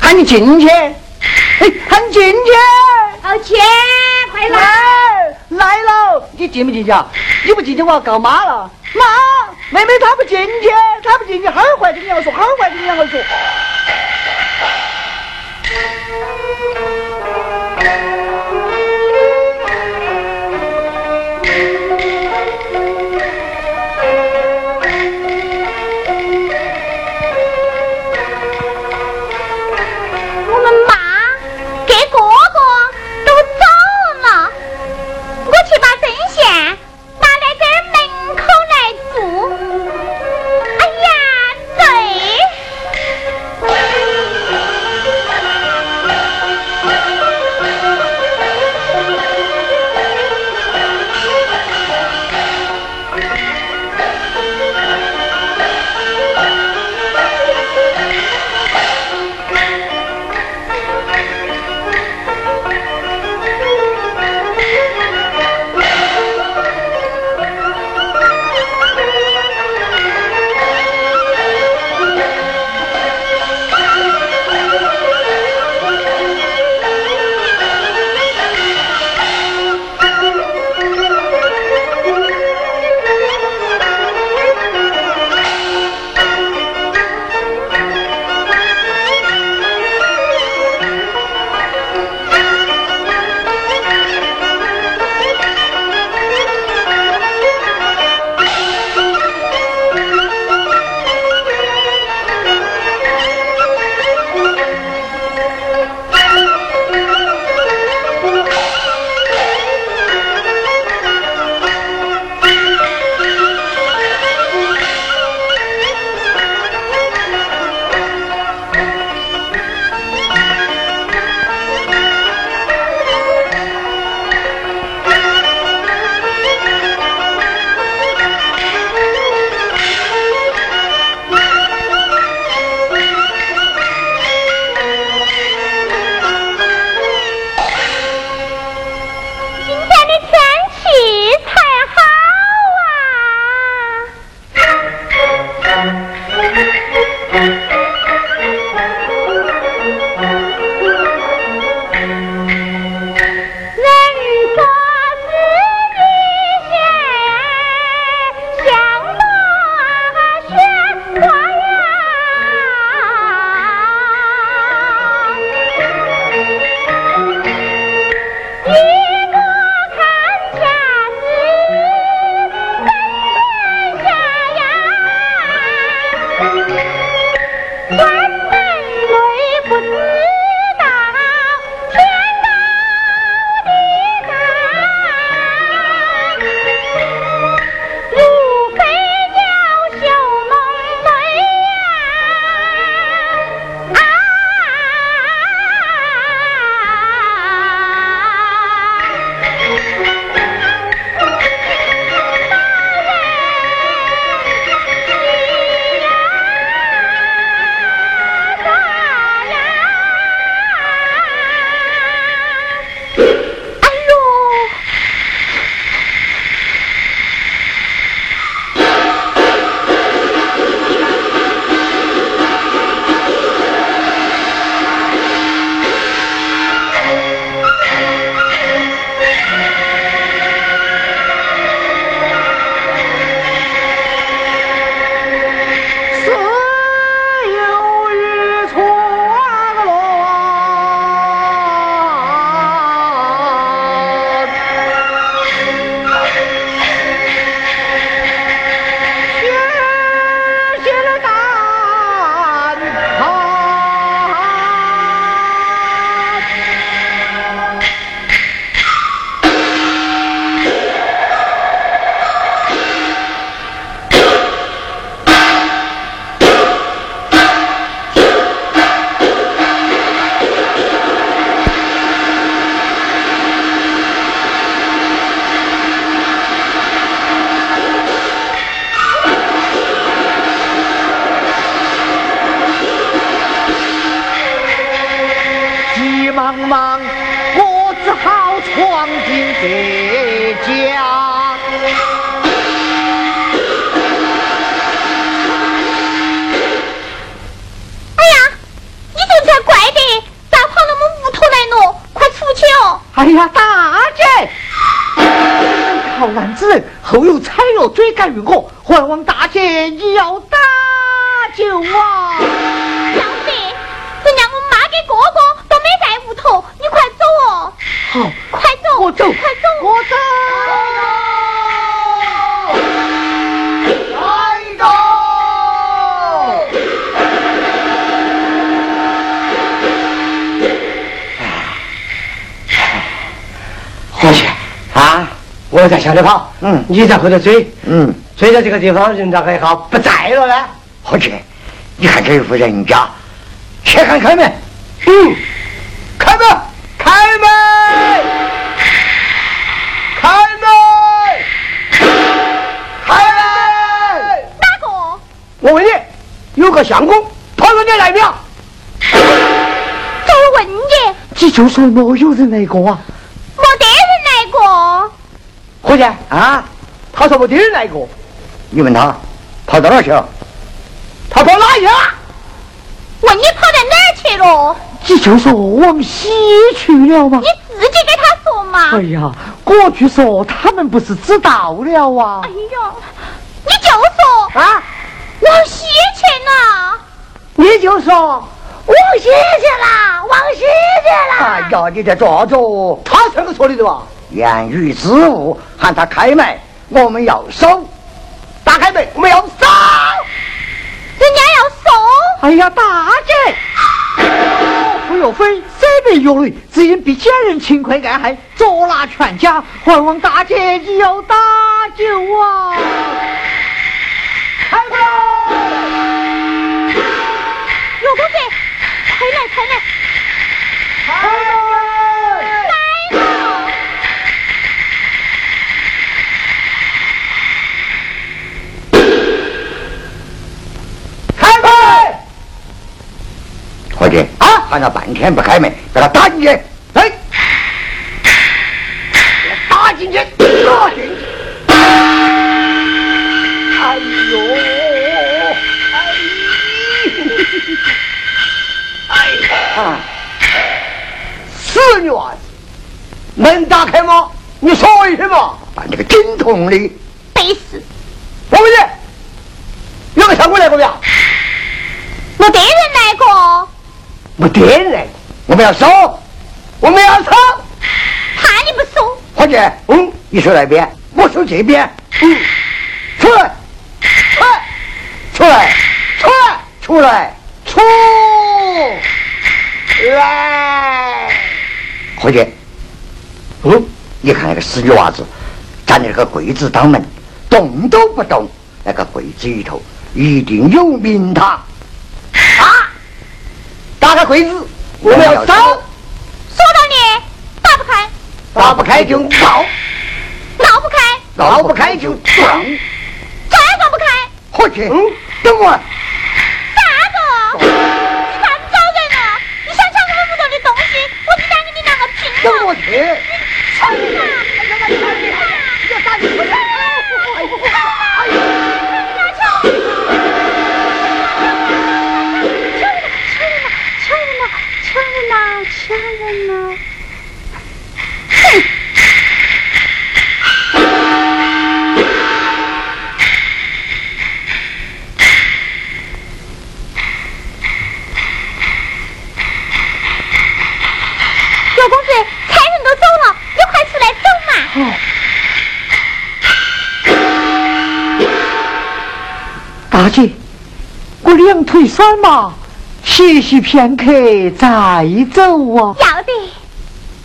喊你进去，哎，喊你进去，好去，快来，来了，你进不进去啊？你不进去我要告妈了，妈，妹妹她不进去，她不进去，好坏跟你要说，好坏跟你要说。哎呀，大姐，好男子后有彩罗追赶于我，还望大姐你要搭救啊！要得，人家我妈跟哥哥都没在屋头，你快走哦！好，快走，我走，快走，我走。我在向里跑，嗯你在后头追，嗯，追到这个地方，人咋还好不在了呢？伙计，你看这一户人家，且看开门。嗯，开门，开门，开门，开门！哪个？我问你，有个相公跑到你来没有？我问你，你就说没有人来过啊？伙计，啊？他说没得人来过，你问他跑到哪儿去了？他跑哪去了？问你跑到哪儿去了？你就说往西去了吗你？自己给他说嘛。哎呀，过去说他们不是知道了啊哎？呀，你就说啊，往西去了，你就说，往西去了，往西去了。哎呀，你在抓着，他是个说的对吧？言语之物，喊他开门，我们要收。打开门，我们要杀。人家要收，哎呀，大姐，不有非，谁没有理，只因比家人勤快爱害，捉拿全家，还望大姐你要搭救啊！开门！有公子，快来快来，开门！伙计啊？喊他半天不开门，给他打进去。来，打进去，打进去！哎呦，哎，啊，死女娃子，门打开吗？你说一声嘛！把这个金桶的背死，我问你，有个相公来过没有？没得人来过，没得人，我们要收。我们要走。怕你不收，伙计，嗯，你说那边，我收这边。嗯，出来，出来，出来，出来，出来！伙计，嗯，你看那个死女娃子站在那个柜子当门，动都不动。那个柜子里头一定有名堂。啊！打开柜子，我们要走，说到你打不开，打不开就闹，闹不开，闹不开就撞。撞也撞不开？伙计，嗯等会儿，咋个？你咋不找人啊？你想抢我们屋头的东西，我就想跟你两个拼了！等我去。抢人了！六公子，差人都走了，你快出来走嘛！大姐，我两腿酸麻，歇息片刻再走啊。要得。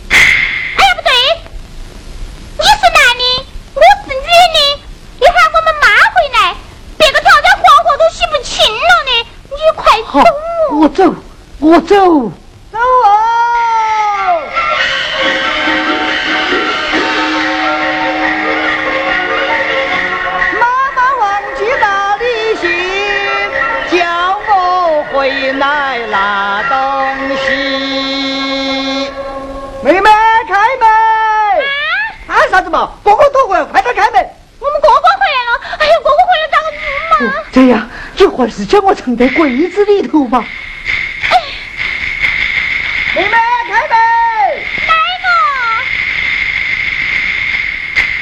哎呀，不对，你是男的，我是女的，你喊我们妈回来，别个条条黄河都洗不清了呢。你快好走，我走，我走。样，一会儿是将我藏在柜子里头吧？妹妹，开门！来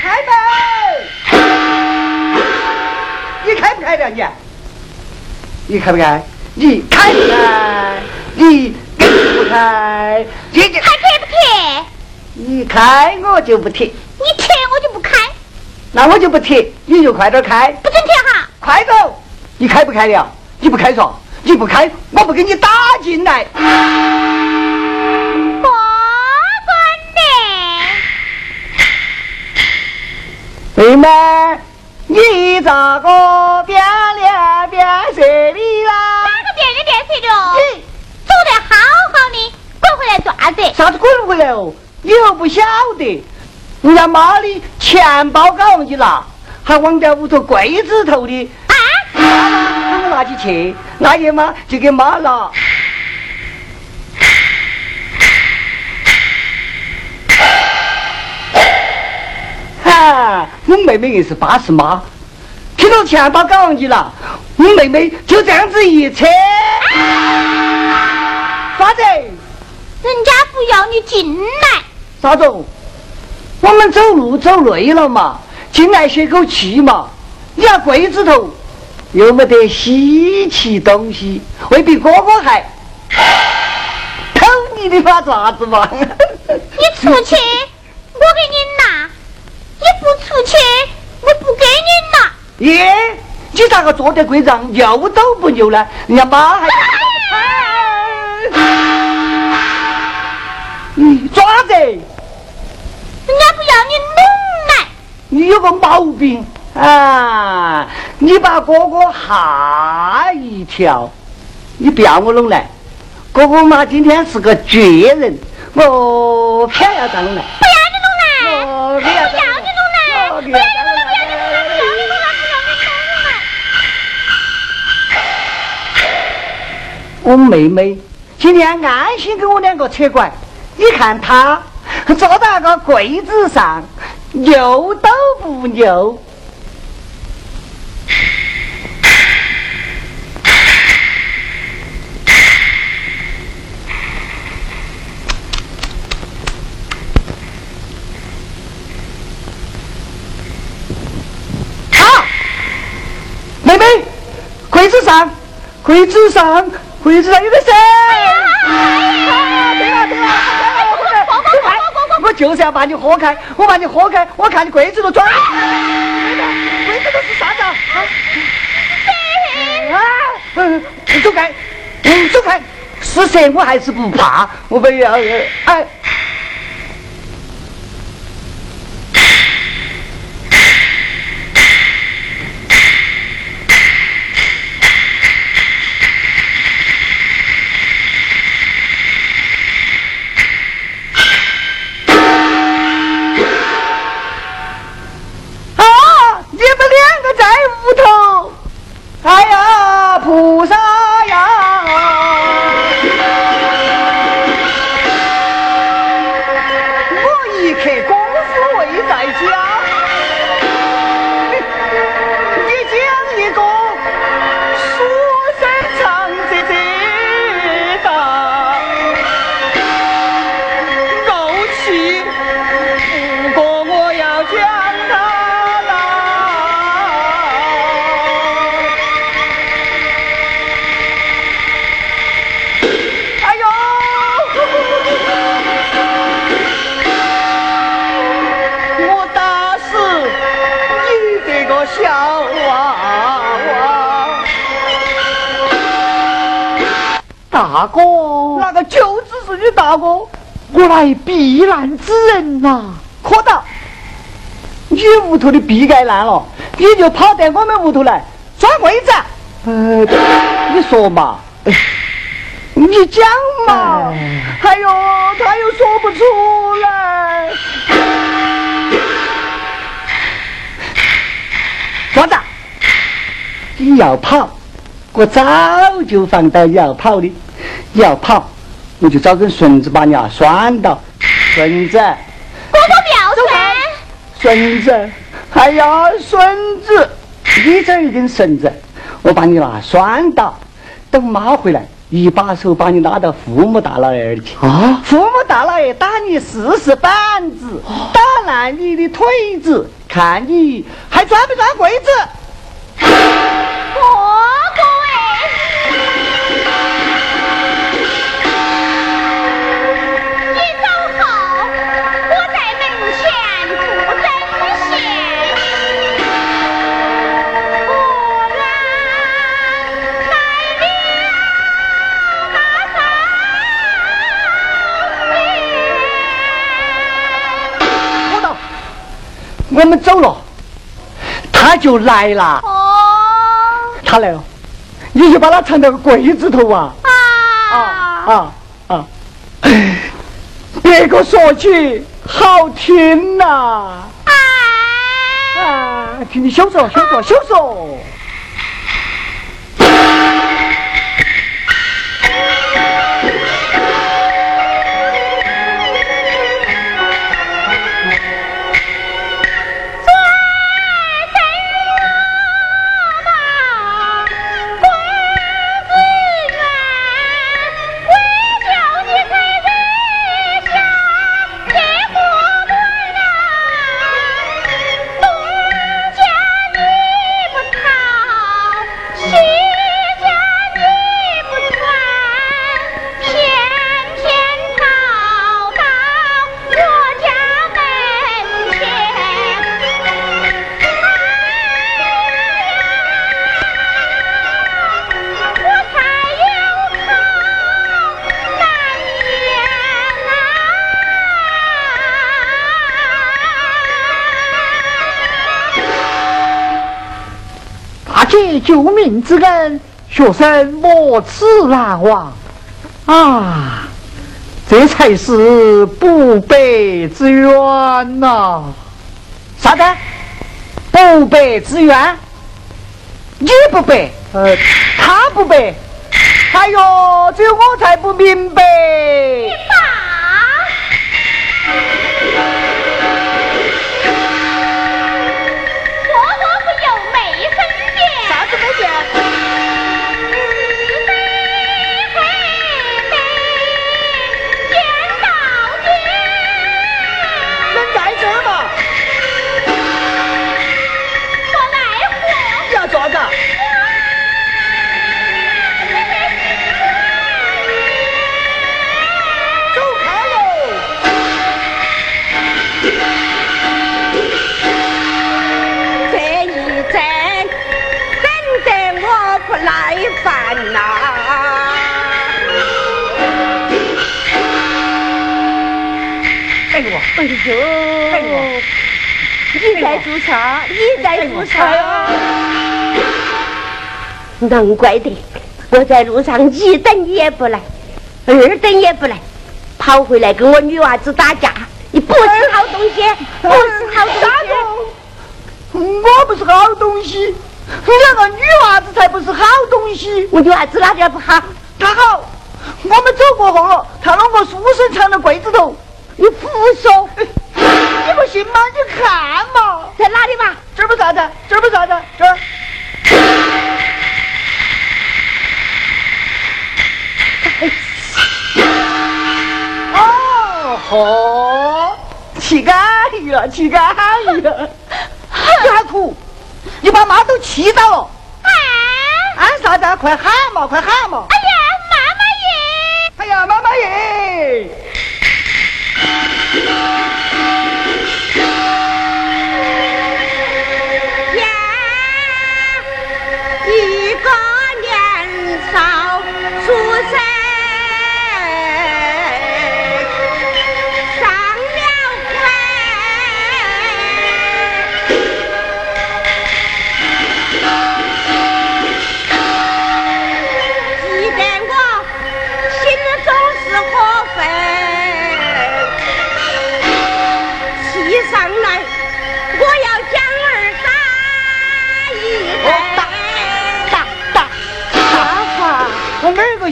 开门！你开不开的你？你开不开？你开不开？你开不开？你个，还开不开？你开我就不贴，你贴我就不开。那我就不贴，你就快点开。不准贴哈！快走！你开不开了？你不开嗦？你不开，我不给你打进来。妹妹，你咋个变脸变色的啦？哪个变脸变色的？你走得好好的，滚回来做子？啥子滚回来哦？你又不晓得，人家妈的钱包搞忘记拿，还忘在屋头柜子头的。我拿起去，那爷妈就给妈拿。我妹妹硬是巴适妈，听到钱包搞忘记了，我妹妹就这样子一扯，啥子？人家不要你进来。啥子？我们走路走累了嘛，进来歇口气嘛。你那柜子头又没得稀奇东西，未必哥哥还偷你的把？爪子嘛？你出去，我给你拿。你不出去，我不给你拿。耶，你咋个坐在柜上扭都不牛呢？人家妈还……你抓子？人家不要你弄来。你有个毛病啊！你把哥哥吓一跳，你不要我弄来。哥哥嘛，今天是个绝人，我偏要他弄来。不要你弄来，不要你弄来。不要你弄来，不要你弄来，不要你弄来，不要你弄来！我妹妹今天安心跟我两个扯拐，你看她坐在那个柜子上，扭都不扭。柜子上，柜子上，柜子上有个谁？对了对了，我就是要把你喝开，我把你喝开，我看你柜子都装。柜子都是啥子？啊！嗯，走开，嗯，走开，是蛇我还是不怕，我不要，哎。我来避难之人呐。可到，你屋头的壁盖烂了，你就跑到我们屋头来钻柜子。呃，你说嘛，你讲嘛。哎呦，他又说不出来。壮子，你要跑，我早就放到你要跑的。你要跑，我就找根绳子把你啊拴到。绳子，哥哥不要拴，孙子，哎呀，孙子，你这一根绳子，我把你拿拴到，等妈回来，一把手把你拉到父母大老爷儿去。啊，父母大老爷打你四十板子，打烂你的腿子，看你还钻不钻柜子？哥我们走了，他就来了。哦他来了，你就把他藏到柜子头啊！啊啊！啊啊！别个说起好听呐、啊！啊！听你小说，小说，小说。救命之恩，学生莫齿难忘啊！这才是不白之冤呐、啥子？不白之冤？你不白，呃，他不白。哎呦，只有我才不明白。在做啥？你在做啥呀？难怪的，我在路上一等你也不来，二等也不来，跑回来跟我女娃子打架。你不是好东西，不是好东西。我不是好东西，你两个女娃子才不是好东西。我女娃子哪点不好？她好，我们走过后了，他弄个书生藏到柜子头。你胡说，你不信吗？你看嘛，在哪里嘛？这儿不是啥子，这儿不是啥子，这儿。哦吼，气干呀，气干了！你还哭？你把妈都气到了！啊！喊啥子啊？快喊嘛，快喊嘛！哎呀，妈妈耶！哎呀，妈妈耶！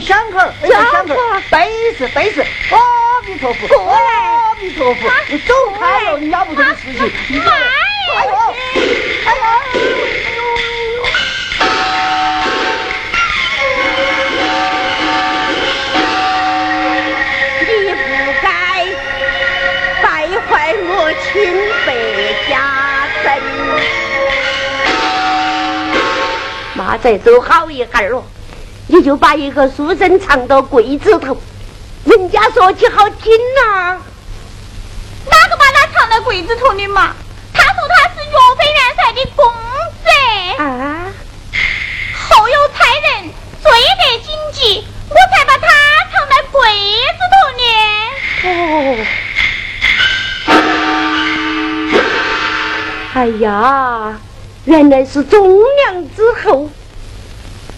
响口儿？哎呀，响口儿！背是背是，阿弥陀佛！过来阿弥陀佛，你走开了，你要不得的事情。你走，哎呦，哎你不该败坏我清白家珍。妈再走好一会儿了，你就把一个书生藏到柜子头，人家说起好听呐、哪个把他藏在柜子头的嘛？他说他是岳飞元帅的公子，啊！后有才人追得紧急，我才把他藏在柜子头呢。哦，哎呀，原来是忠良之后。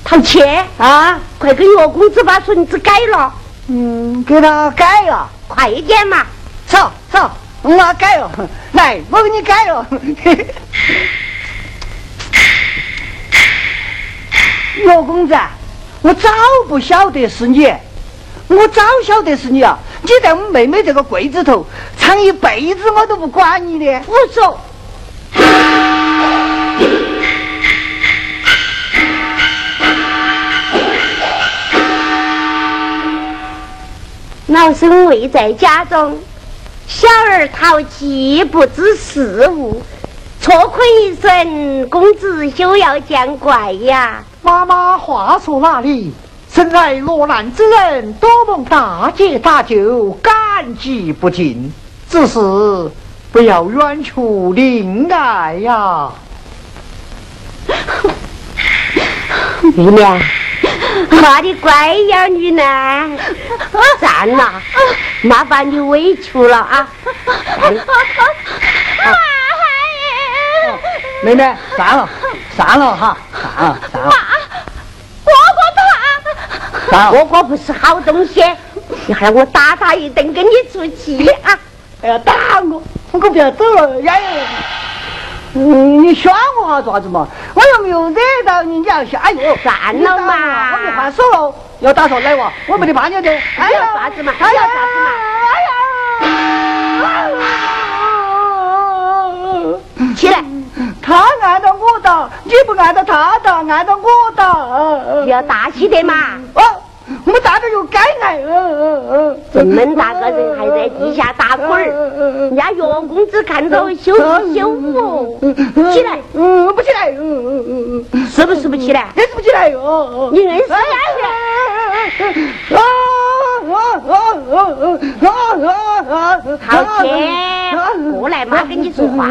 陶谦啊，快给岳公子把孙子改了，嗯，给他改了，快一点嘛！走走，我改了，*laughs* 来，我给你改了。*laughs* 岳公子，我早不晓得是你，我早晓得是你啊！你在我们妹妹这个柜子头藏一辈子，我都不管你的。胡说！老身未在家中，小儿淘气不知事物，错亏一生，公子休要见怪呀！妈妈话说哪里？生来落难之人，多蒙大姐大舅感激不尽，只是不要远出恋爱呀。*laughs* 玉莲，妈的乖幺女呢？站了，妈把你委屈了啊！妹妹，散了，散了哈，散了，散了，哥哥他，哥哥不是好东西，一会儿我打他一顿，跟你出气啊！哎呀，打我！我可不要走了，呀！嗯，你选我哈做啥子嘛？我又没有惹到你，你要想，哎呦，算了嘛我没话说了，要打说来哇，我没得怕你的。哎呀，要啥子嘛哎呀，要啥子嘛哎呀！起来，他按照我打，你不按照他打，按照我打。你要大气点嘛！哦，我们大个又该挨。嗯嗯嗯。这么大个人还在地下打滚儿，人家岳公子看到羞不羞哦？起来，嗯，不起来，嗯嗯嗯嗯，是不是不起来？也是不起来哟。哦你硬是不过来嘛，跟你说话。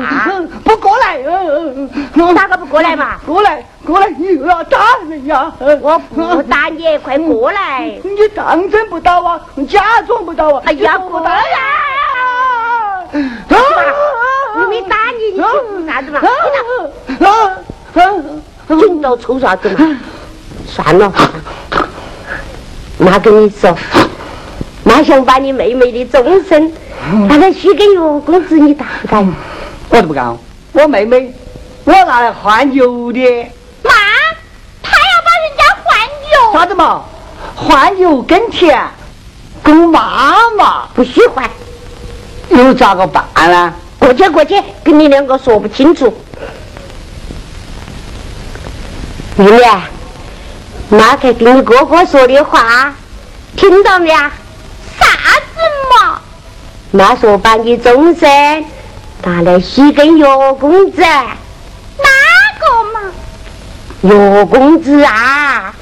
不过来，嗯嗯哪个不过来嘛？过来，过来，你要打人呀！我不打你，快过来！你当真不打啊？假装不打啊？哎呀，过来！啊！又没打你，你凭啥子嘛？啊啊！抽啥子嘛？算了，妈跟你说，妈想把你妹妹的终身拿来许给岳公子，你答不答应？我都不干，我妹妹，我拿来换油的。妈，他要把人家换油。啥子嘛？换油耕田，跟妈妈不许换，又咋个办呢？过去过去，跟你两个说不清楚。玉莲，妈才跟你哥哥说的话，听到没啊？啥子嘛？妈说把你终身拿来许给岳公子，哪个嘛？岳公子啊！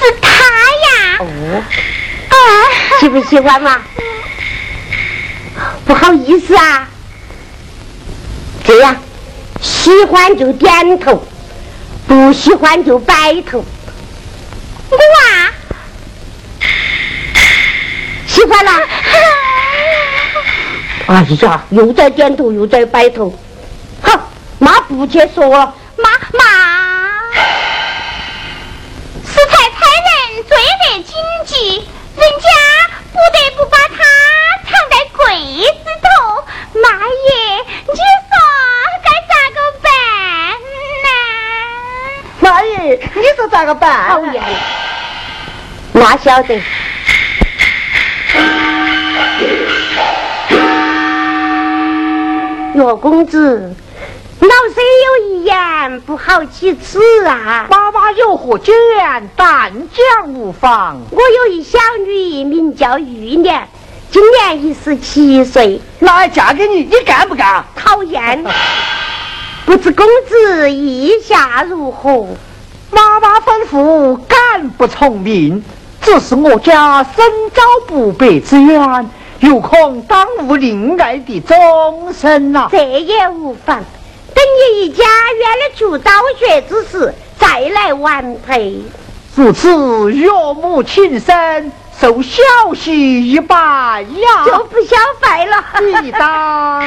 是他呀。哦，啊，喜不喜欢嘛？不好意思啊，这样，喜欢就点头，不喜欢就摆头。我啊，喜欢了？哎呀，又在点头又在摆头。好，妈不去说了。妈妈，是才才人最得紧急，人家不得不把他藏在柜子头。妈耶，你说该咋个办呢？妈耶，你说咋个办？讨厌，妈晓得。岳公子，老身有一言不好启齿啊。妈妈有何见，但讲无妨。我有一小女，名叫玉莲，今年已十七岁，拿来嫁给你，你干不干？讨厌。不知公子意下如何？妈妈吩咐，敢不从命？只是我家深遭不白之冤，又恐耽误另爱的终身呐。这也无妨，等你一家圆了出道学之时，再来完配。如此岳母情深，受小婿一拜呀，就不消费了。*laughs* 你当。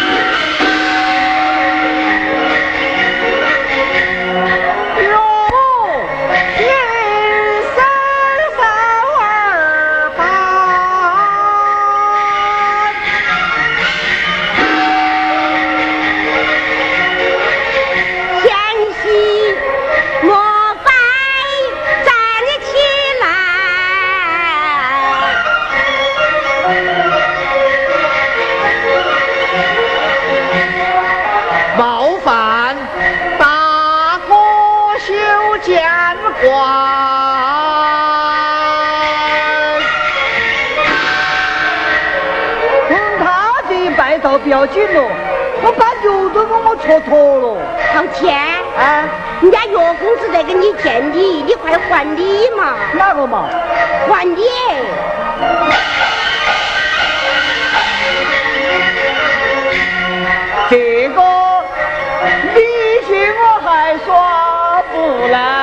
都给我戳脱了。好钱？啊，人家岳公子在给你见礼，你快还礼嘛。哪个嘛？还礼。这个利息我还耍不来。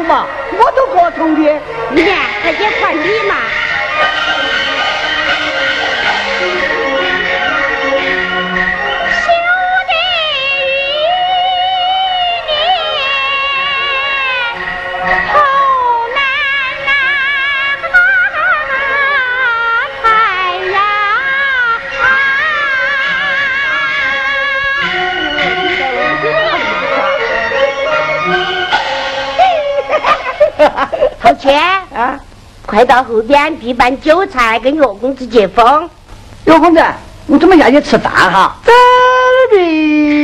嘛，我都合同的，你看，快点还礼嘛。*laughs* 好钱啊！快到后边必办酒菜，跟岳公子接风。岳公子，我怎么下去吃饭哈？这里。